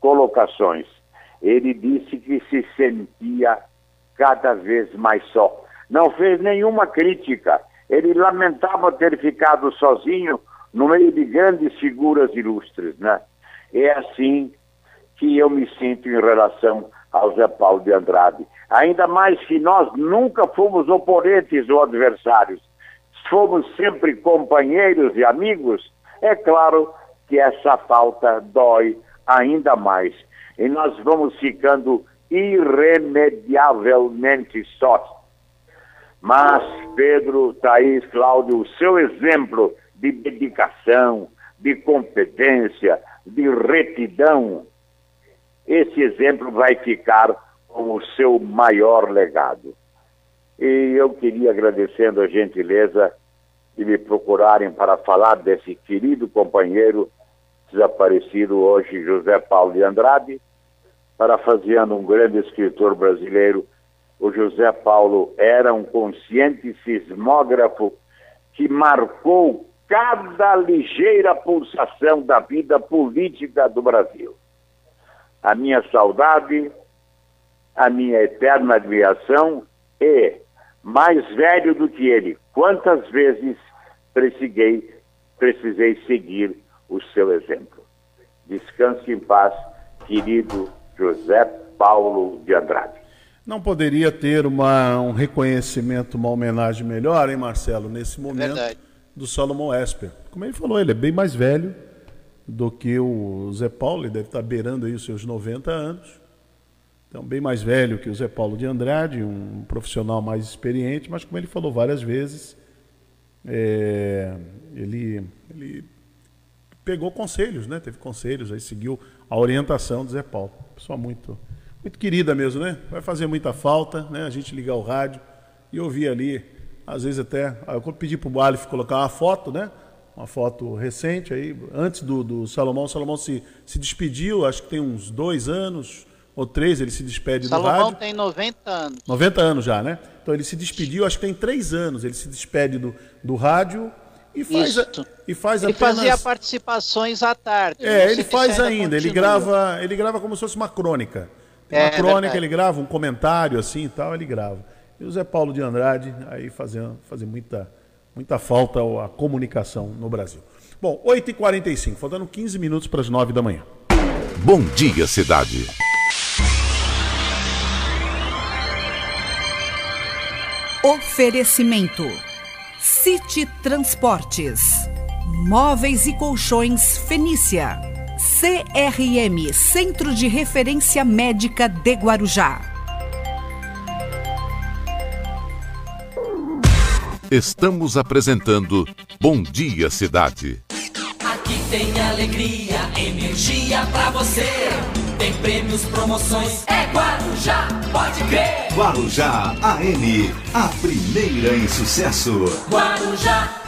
colocações. Ele disse que se sentia cada vez mais só. Não fez nenhuma crítica. Ele lamentava ter ficado sozinho no meio de grandes figuras ilustres, né? É assim que eu me sinto em relação ao Zé Paulo de Andrade. Ainda mais que nós nunca fomos oponentes ou adversários. Fomos sempre companheiros e amigos. É claro que essa falta dói ainda mais. E nós vamos ficando irremediavelmente sós. Mas, Pedro, Thaís, Cláudio, o seu exemplo de dedicação, de competência, de retidão, esse exemplo vai ficar como o seu maior legado. E eu queria agradecendo a gentileza de me procurarem para falar desse querido companheiro desaparecido hoje, José Paulo de Andrade, parafraseando um grande escritor brasileiro, o José Paulo era um consciente sismógrafo que marcou cada ligeira pulsação da vida política do Brasil. A minha saudade, a minha eterna admiração e, mais velho do que ele, quantas vezes precisei, precisei seguir o seu exemplo. Descanse em paz, querido José Paulo de Andrade. Não poderia ter uma, um reconhecimento, uma homenagem melhor, hein, Marcelo, nesse é momento, é do Solomon Esper. Como ele falou, ele é bem mais velho do que o Zé Paulo, ele deve estar beirando aí os seus 90 anos. Então, bem mais velho que o Zé Paulo de Andrade, um profissional mais experiente, mas como ele falou várias vezes, é, ele, ele pegou conselhos, né? Teve conselhos, aí seguiu a orientação do Zé Paulo. Pessoa muito, muito querida mesmo, né? Vai fazer muita falta, né? A gente ligar o rádio e ouvir ali, às vezes até. Eu pedi para o Alif colocar uma foto, né? Uma foto recente aí, antes do, do Salomão. O Salomão se, se despediu, acho que tem uns dois anos ou três, ele se despede Salomão do rádio. Salomão tem 90 anos. 90 anos já, né? Então ele se despediu, acho que tem três anos. Ele se despede do, do rádio e faz, a, e faz ele apenas... fazia participações à tarde. É, ele faz ainda. Ele grava, ele grava como se fosse uma crônica. Tem uma é, crônica, verdade. ele grava um comentário assim e tal, ele grava. E o Zé Paulo de Andrade aí fazendo, fazendo muita, muita falta a comunicação no Brasil. Bom, 8h45, faltando 15 minutos para as 9 da manhã. Bom dia, cidade. Oferecimento City Transportes, Móveis e Colchões Fenícia, CRM Centro de Referência Médica de Guarujá. Estamos apresentando Bom Dia Cidade. Aqui tem alegria, energia para você. Tem prêmios, promoções, é Guarujá, pode crer. Guarujá AM, a primeira em sucesso. Guarujá.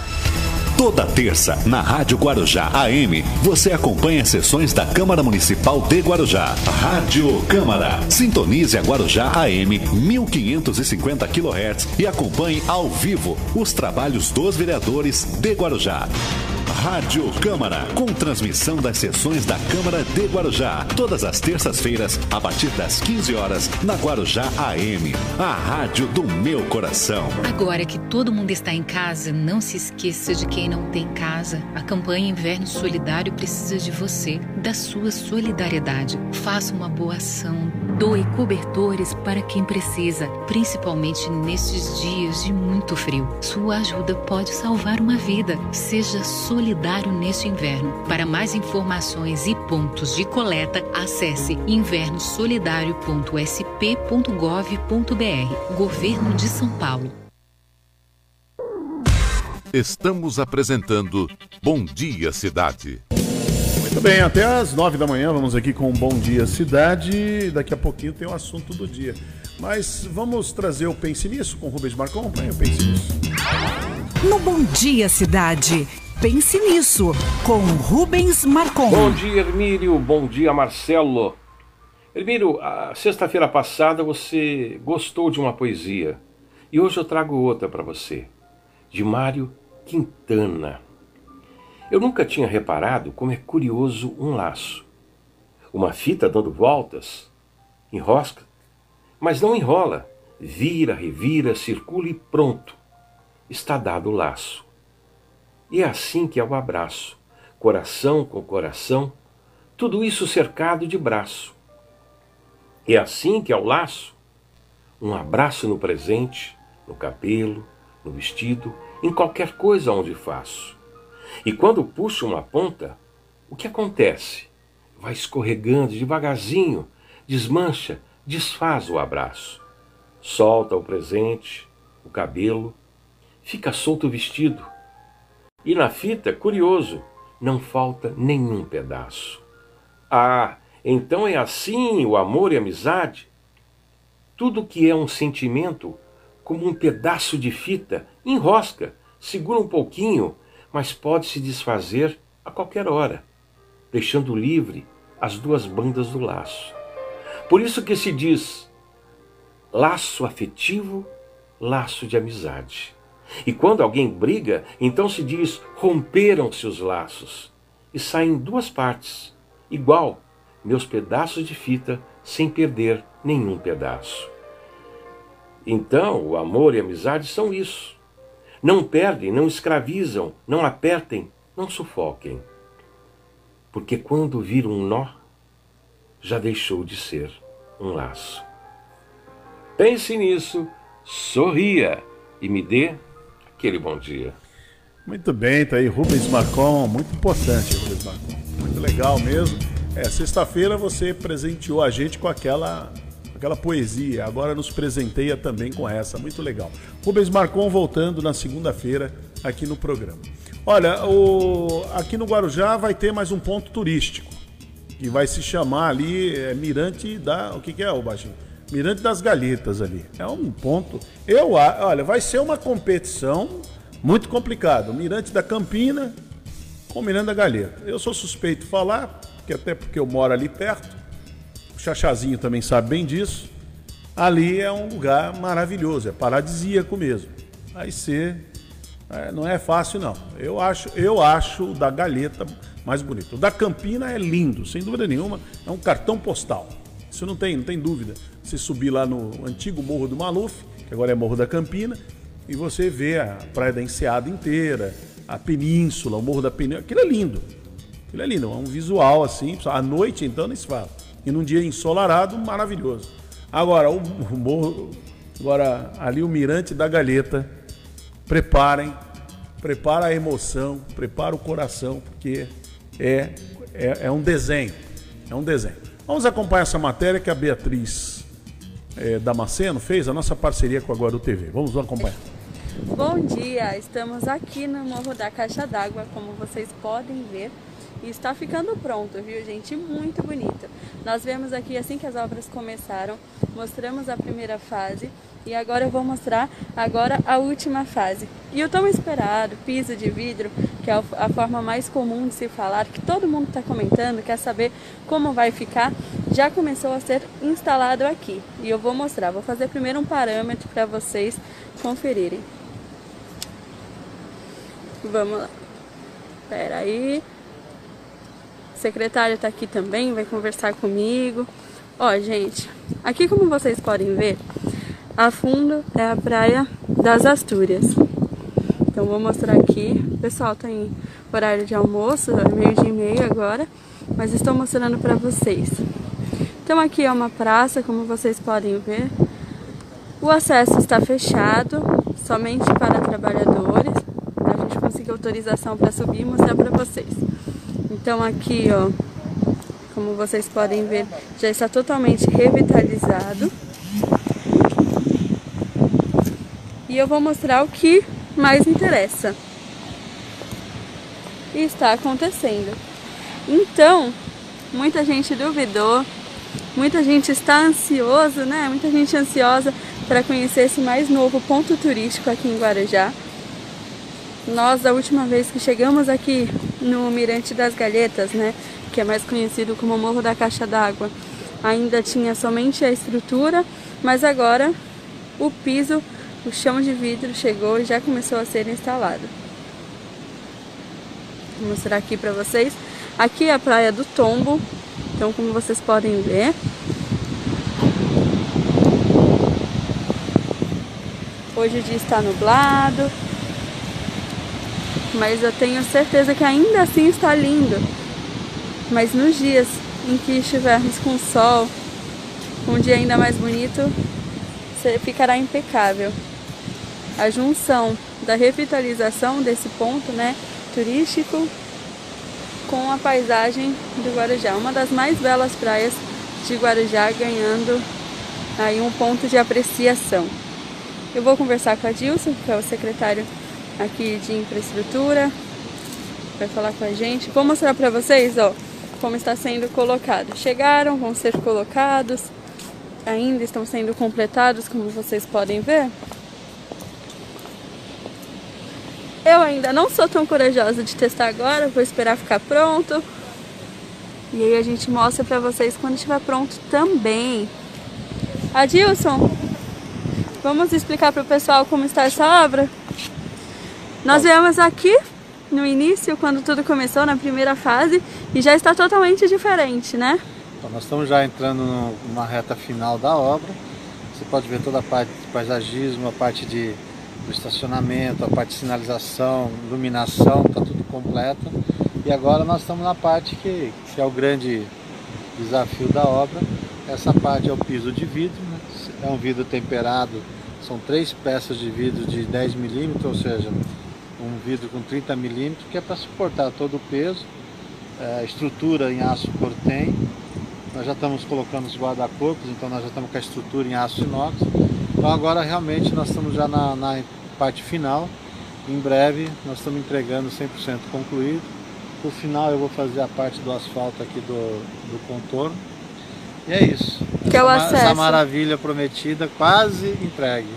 Toda terça, na Rádio Guarujá AM, você acompanha sessões da Câmara Municipal de Guarujá. Rádio Câmara. Sintonize a Guarujá AM 1550 kHz e acompanhe ao vivo os trabalhos dos vereadores de Guarujá. Rádio Câmara, com transmissão das sessões da Câmara de Guarujá, todas as terças-feiras, a partir das 15 horas, na Guarujá AM, a rádio do meu coração. Agora que todo mundo está em casa, não se esqueça de quem não tem casa. A campanha Inverno Solidário precisa de você, da sua solidariedade. Faça uma boa ação, doe cobertores para quem precisa, principalmente nestes dias de muito frio. Sua ajuda pode salvar uma vida. Seja solidário neste inverno. Para mais informações e pontos de coleta, acesse invernosolidario.sp.gov.br. Governo de São Paulo. Estamos apresentando Bom Dia Cidade. Muito bem, até às nove da manhã vamos aqui com Bom Dia Cidade. Daqui a pouquinho tem o assunto do dia. Mas vamos trazer o Pense Nisso com o Rubens Marcon. Acompanha o Pense Nisso. No Bom Dia Cidade. Pense Nisso, com Rubens Marcon. Bom dia, Hermílio. Bom dia, Marcelo. Hermílio, a sexta-feira passada você gostou de uma poesia e hoje eu trago outra para você, de Mário Quintana. Eu nunca tinha reparado como é curioso um laço. Uma fita dando voltas, enrosca, mas não enrola, vira, revira, circula e pronto. Está dado o laço. E é assim que é o abraço, coração com coração, tudo isso cercado de braço. É assim que é o laço, um abraço no presente, no cabelo, no vestido, em qualquer coisa onde faço. E quando puxo uma ponta, o que acontece? Vai escorregando devagarzinho, desmancha, desfaz o abraço. Solta o presente, o cabelo, fica solto o vestido. E na fita, curioso, não falta nenhum pedaço. Ah, então é assim o amor e a amizade? Tudo que é um sentimento, como um pedaço de fita, enrosca, segura um pouquinho, mas pode se desfazer a qualquer hora, deixando livre as duas bandas do laço. Por isso que se diz laço afetivo, laço de amizade. E quando alguém briga, então se diz romperam-se os laços e saem duas partes, igual meus pedaços de fita, sem perder nenhum pedaço. Então, o amor e a amizade são isso. Não perdem, não escravizam, não apertem, não sufoquem. Porque quando vir um nó, já deixou de ser um laço. Pense nisso, sorria e me dê aquele bom dia. Muito bem, tá aí Rubens Marcon, muito importante, Rubens Marcon. Muito legal mesmo. É, sexta-feira você presenteou a gente com aquela aquela poesia. Agora nos presenteia também com essa, muito legal. Rubens Marcon voltando na segunda-feira aqui no programa. Olha, o... aqui no Guarujá vai ter mais um ponto turístico que vai se chamar ali é, Mirante da. O que, que é, o baixinho? Mirante das Galhetas ali. É um ponto. Eu, olha, vai ser uma competição muito complicada. Mirante da Campina com Mirante da Galheta. Eu sou suspeito falar, porque até porque eu moro ali perto. Chachazinho também sabe bem disso. Ali é um lugar maravilhoso, é paradisíaco mesmo. Vai ser. É, não é fácil, não. Eu acho, eu acho o da Galheta mais bonito. O da Campina é lindo, sem dúvida nenhuma. É um cartão postal. Isso não tem, não tem dúvida. Você subir lá no antigo Morro do Maluf, que agora é Morro da Campina, e você vê a Praia da Enseada inteira, a península, o Morro da Península. Aquilo é lindo. Aquilo é lindo. É um visual assim. À noite, então, nem se fala e num dia ensolarado, maravilhoso. Agora, o, morro, agora ali o Mirante da Galheta, preparem, prepara a emoção, prepara o coração, porque é, é, é um desenho, é um desenho. Vamos acompanhar essa matéria que a Beatriz é, Damasceno fez, a nossa parceria com a Guaru TV. Vamos acompanhar. Bom dia, estamos aqui no Morro da Caixa d'Água, como vocês podem ver. E está ficando pronto, viu, gente? Muito bonito. Nós vemos aqui assim que as obras começaram, mostramos a primeira fase e agora eu vou mostrar agora a última fase. E o tão esperado piso de vidro, que é a forma mais comum de se falar, que todo mundo está comentando, quer saber como vai ficar, já começou a ser instalado aqui. E eu vou mostrar, vou fazer primeiro um parâmetro para vocês conferirem. Vamos lá. Espera aí secretária está aqui também, vai conversar comigo. Ó, gente, aqui como vocês podem ver, a fundo é a praia das Astúrias. Então vou mostrar aqui. O pessoal tá em horário de almoço, meio dia e meio agora, mas estou mostrando para vocês. Então aqui é uma praça, como vocês podem ver. O acesso está fechado, somente para trabalhadores. A gente conseguiu autorização para subir e mostrar para vocês. Então aqui, ó, como vocês podem ver, já está totalmente revitalizado. E eu vou mostrar o que mais interessa. E está acontecendo. Então, muita gente duvidou, muita gente está ansioso, né? Muita gente ansiosa para conhecer esse mais novo ponto turístico aqui em Guarujá. Nós, da última vez que chegamos aqui no Mirante das Galhetas, né, que é mais conhecido como Morro da Caixa d'Água, ainda tinha somente a estrutura, mas agora o piso, o chão de vidro chegou e já começou a ser instalado. Vou mostrar aqui para vocês. Aqui é a Praia do Tombo, então como vocês podem ver, Hoje o dia está nublado, mas eu tenho certeza que ainda assim está lindo. Mas nos dias em que estivermos com sol, um dia ainda mais bonito, ficará impecável. A junção da revitalização desse ponto, né, turístico, com a paisagem do Guarujá, uma das mais belas praias de Guarujá, ganhando aí um ponto de apreciação. Eu vou conversar com a Dilson, que é o secretário aqui de infraestrutura, vai falar com a gente. Vou mostrar para vocês, ó, como está sendo colocado. Chegaram, vão ser colocados, ainda estão sendo completados, como vocês podem ver. Eu ainda não sou tão corajosa de testar agora, vou esperar ficar pronto. E aí a gente mostra para vocês quando estiver pronto também. Adilson, Vamos explicar para o pessoal como está essa obra? Nós viemos aqui no início, quando tudo começou, na primeira fase, e já está totalmente diferente, né? Então, nós estamos já entrando numa reta final da obra. Você pode ver toda a parte de paisagismo, a parte de, do estacionamento, a parte de sinalização, iluminação, está tudo completo. E agora nós estamos na parte que, que é o grande desafio da obra. Essa parte é o piso de vidro, né? é um vidro temperado são três peças de vidro de 10 milímetros, ou seja, um vidro com 30 milímetros, que é para suportar todo o peso. É, estrutura em aço cortem. Nós já estamos colocando os guarda-corpos, então nós já estamos com a estrutura em aço inox. Então agora realmente nós estamos já na, na parte final. Em breve nós estamos entregando 100% concluído. No final eu vou fazer a parte do asfalto aqui do, do contorno. E é isso. Que é o acesso. Essa maravilha prometida quase entregue.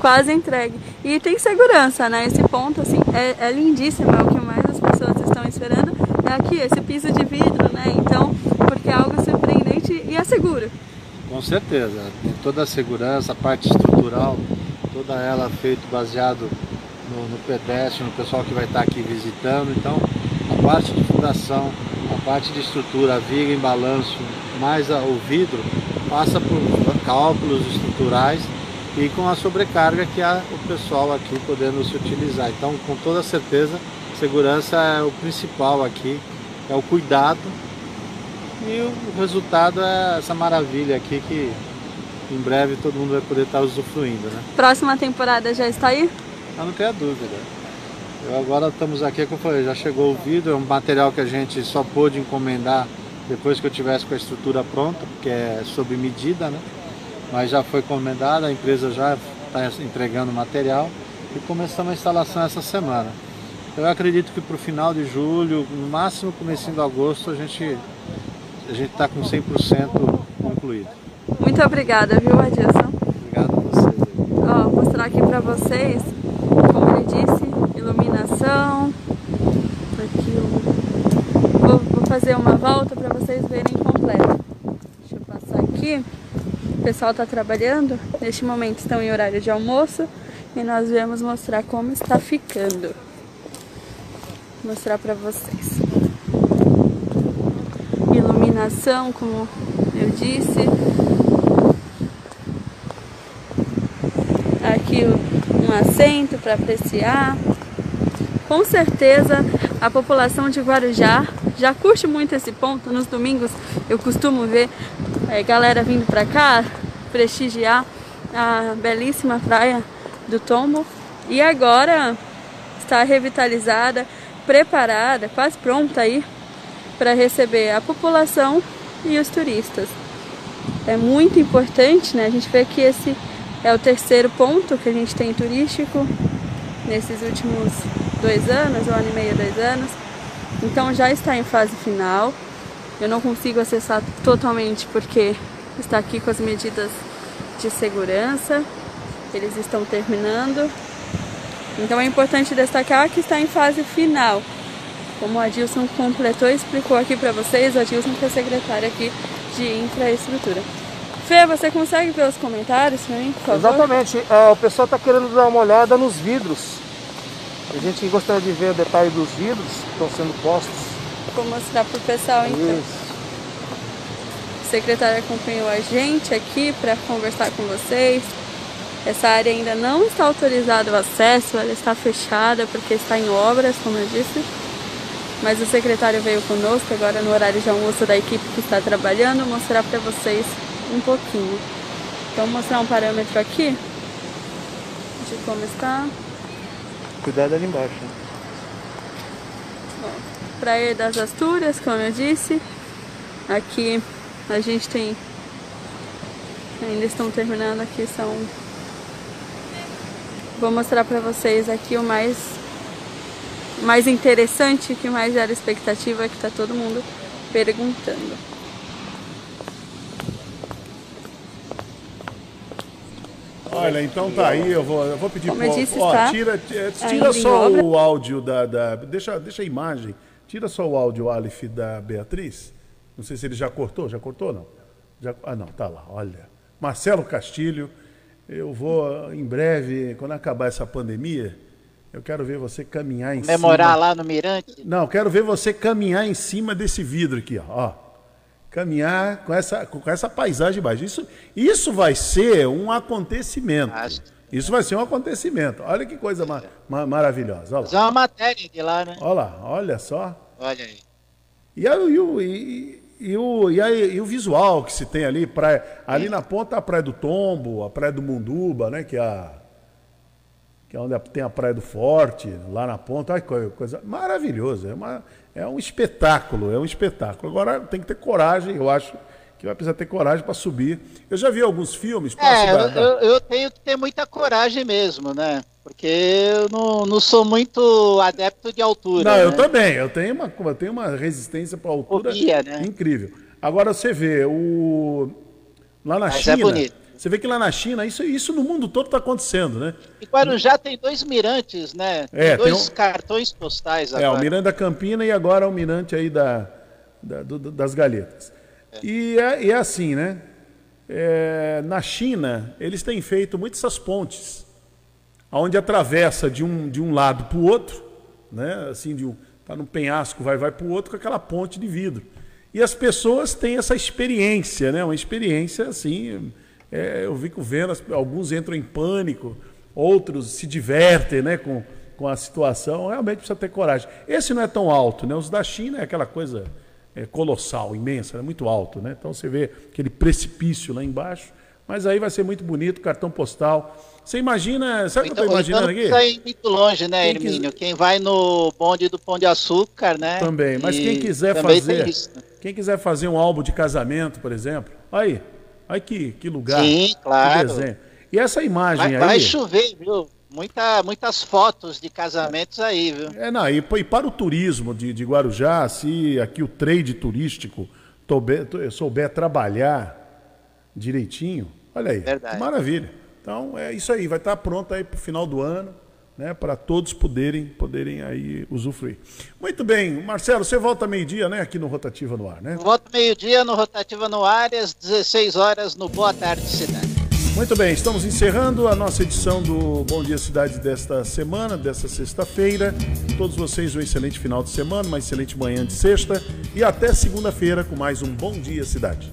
Quase entregue. E tem segurança, né? Esse ponto, assim, é, é lindíssimo, é o que mais as pessoas estão esperando. É aqui, esse piso de vidro, né? Então, porque é algo surpreendente e é seguro. Com certeza. Tem toda a segurança, a parte estrutural, toda ela feita baseado no, no pedestre, no pessoal que vai estar aqui visitando. Então, a parte de fundação, a parte de estrutura, a viga em balanço, mais a, o vidro, passa por cálculos estruturais e com a sobrecarga que há o pessoal aqui podendo se utilizar. Então, com toda certeza, segurança é o principal aqui, é o cuidado e o resultado é essa maravilha aqui que em breve todo mundo vai poder estar usufruindo. Né? Próxima temporada já está aí? Eu não tenho dúvida. Eu agora estamos aqui, como eu falei, já chegou o vidro, é um material que a gente só pôde encomendar depois que eu tivesse com a estrutura pronta, porque é sob medida, né? Mas já foi encomendada, a empresa já está entregando material e começamos a instalação essa semana. Eu acredito que para o final de julho, no máximo começo de agosto, a gente a gente está com 100% concluído. Muito obrigada, viu, Adilson? Obrigado a vocês. Ó, vou mostrar aqui para vocês, como ele disse, iluminação. Aqui vou, vou fazer uma volta para vocês verem completo. Deixa eu passar aqui. Pessoal está trabalhando. Neste momento estão em horário de almoço e nós viemos mostrar como está ficando. Vou mostrar para vocês. Iluminação, como eu disse. Aqui um assento para apreciar. Com certeza a população de Guarujá já curte muito esse ponto. Nos domingos eu costumo ver é, galera vindo para cá prestigiar a belíssima praia do Tombo. E agora está revitalizada, preparada, quase pronta aí para receber a população e os turistas. É muito importante, né? A gente vê que esse é o terceiro ponto que a gente tem turístico nesses últimos dois anos, um ano e meio, dois anos. Então já está em fase final. Eu não consigo acessar totalmente porque está aqui com as medidas de segurança. Eles estão terminando. Então é importante destacar que está em fase final. Como o Adilson completou e explicou aqui para vocês, o Adilson que é secretário aqui de infraestrutura. Fê, você consegue ver os comentários para mim, por favor? Exatamente. É, o pessoal está querendo dar uma olhada nos vidros. A gente gostaria de ver o detalhe dos vidros que estão sendo postos. Vou mostrar para o pessoal então. Isso. O secretário acompanhou a gente aqui para conversar com vocês. Essa área ainda não está autorizado o acesso, ela está fechada porque está em obras, como eu disse. Mas o secretário veio conosco agora no horário de almoço da equipe que está trabalhando, mostrar para vocês um pouquinho. Então, vou mostrar um parâmetro aqui de como está. Cuidado ali embaixo. Bom, Praia das Astúrias, como eu disse. Aqui a gente tem. Ainda estão terminando aqui, são. Vou mostrar para vocês aqui o mais mais interessante, que mais era expectativa, que tá todo mundo perguntando. Olha, então tá aí, eu vou, eu vou pedir para ó, tá tira, tira só o áudio da, da, deixa, deixa a imagem, tira só o áudio Aleph da Beatriz. Não sei se ele já cortou, já cortou não? Já, ah não, tá lá, olha. Marcelo Castilho, eu vou em breve, quando acabar essa pandemia, eu quero ver você caminhar em Memorar cima. lá no Mirante? Não, quero ver você caminhar em cima desse vidro aqui, ó caminhar com essa, com essa paisagem embaixo. Isso, isso vai ser um acontecimento. Isso vai ser um acontecimento. Olha que coisa ma ma maravilhosa. Olha lá. uma matéria de lá, né? Olha lá, olha só. Olha aí. E, e, e, e, o, e, a, e o visual que se tem ali, praia, ali na ponta a Praia do Tombo, a Praia do Munduba, né? Que é, a, que é onde tem a Praia do Forte, lá na ponta. Olha que coisa maravilhosa. É uma, é um espetáculo, é um espetáculo. Agora tem que ter coragem, eu acho que vai precisar ter coragem para subir. Eu já vi alguns filmes. É, da, da... Eu, eu, tenho que ter muita coragem mesmo, né? Porque eu não, não sou muito adepto de altura. Não, né? eu também. Eu tenho uma, eu tenho uma resistência para altura Fobia, né? incrível. Agora você vê o lá na Mas é China. É bonito. Você vê que lá na China, isso, isso no mundo todo está acontecendo, né? E Guarujá tem dois mirantes, né? É, tem dois tem um... cartões postais agora. É, o Mirante da Campina e agora o mirante aí da, da do, das Galhetas. É. E, é, e é assim, né? É, na China, eles têm feito muitas essas pontes, onde atravessa de um, de um lado para o outro, né? Assim, de um, tá no penhasco, vai, vai para o outro com aquela ponte de vidro. E as pessoas têm essa experiência, né? Uma experiência assim é, eu fico vendo, alguns entram em pânico, outros se divertem né, com, com a situação. Realmente precisa ter coragem. Esse não é tão alto, né? Os da China é aquela coisa é, colossal, imensa, é muito alto, né? Então você vê aquele precipício lá embaixo. Mas aí vai ser muito bonito, cartão postal. Você imagina, sabe o que eu estou imaginando então aqui? Não muito longe, né, quem Hermínio? Quem vai no bonde do Pão de Açúcar, né? Também, mas e quem quiser fazer, quem quiser fazer um álbum de casamento, por exemplo, aí, Olha que, que lugar. Sim, claro. E essa imagem vai, aí. Vai chover, viu? Muita, muitas fotos de casamentos aí, viu? É, não, e, e para o turismo de, de Guarujá, se aqui o trade turístico souber, souber trabalhar direitinho, olha aí, Verdade. maravilha. Então é isso aí, vai estar pronto aí para o final do ano né, para todos poderem, poderem aí usufruir. Muito bem, Marcelo, você volta meio-dia, né, aqui no Rotativa no Ar, né? Volto meio-dia no Rotativa no Ar às 16 horas no Boa Tarde Cidade. Muito bem, estamos encerrando a nossa edição do Bom Dia Cidade desta semana, desta sexta-feira. Todos vocês um excelente final de semana, uma excelente manhã de sexta e até segunda-feira com mais um Bom Dia Cidade.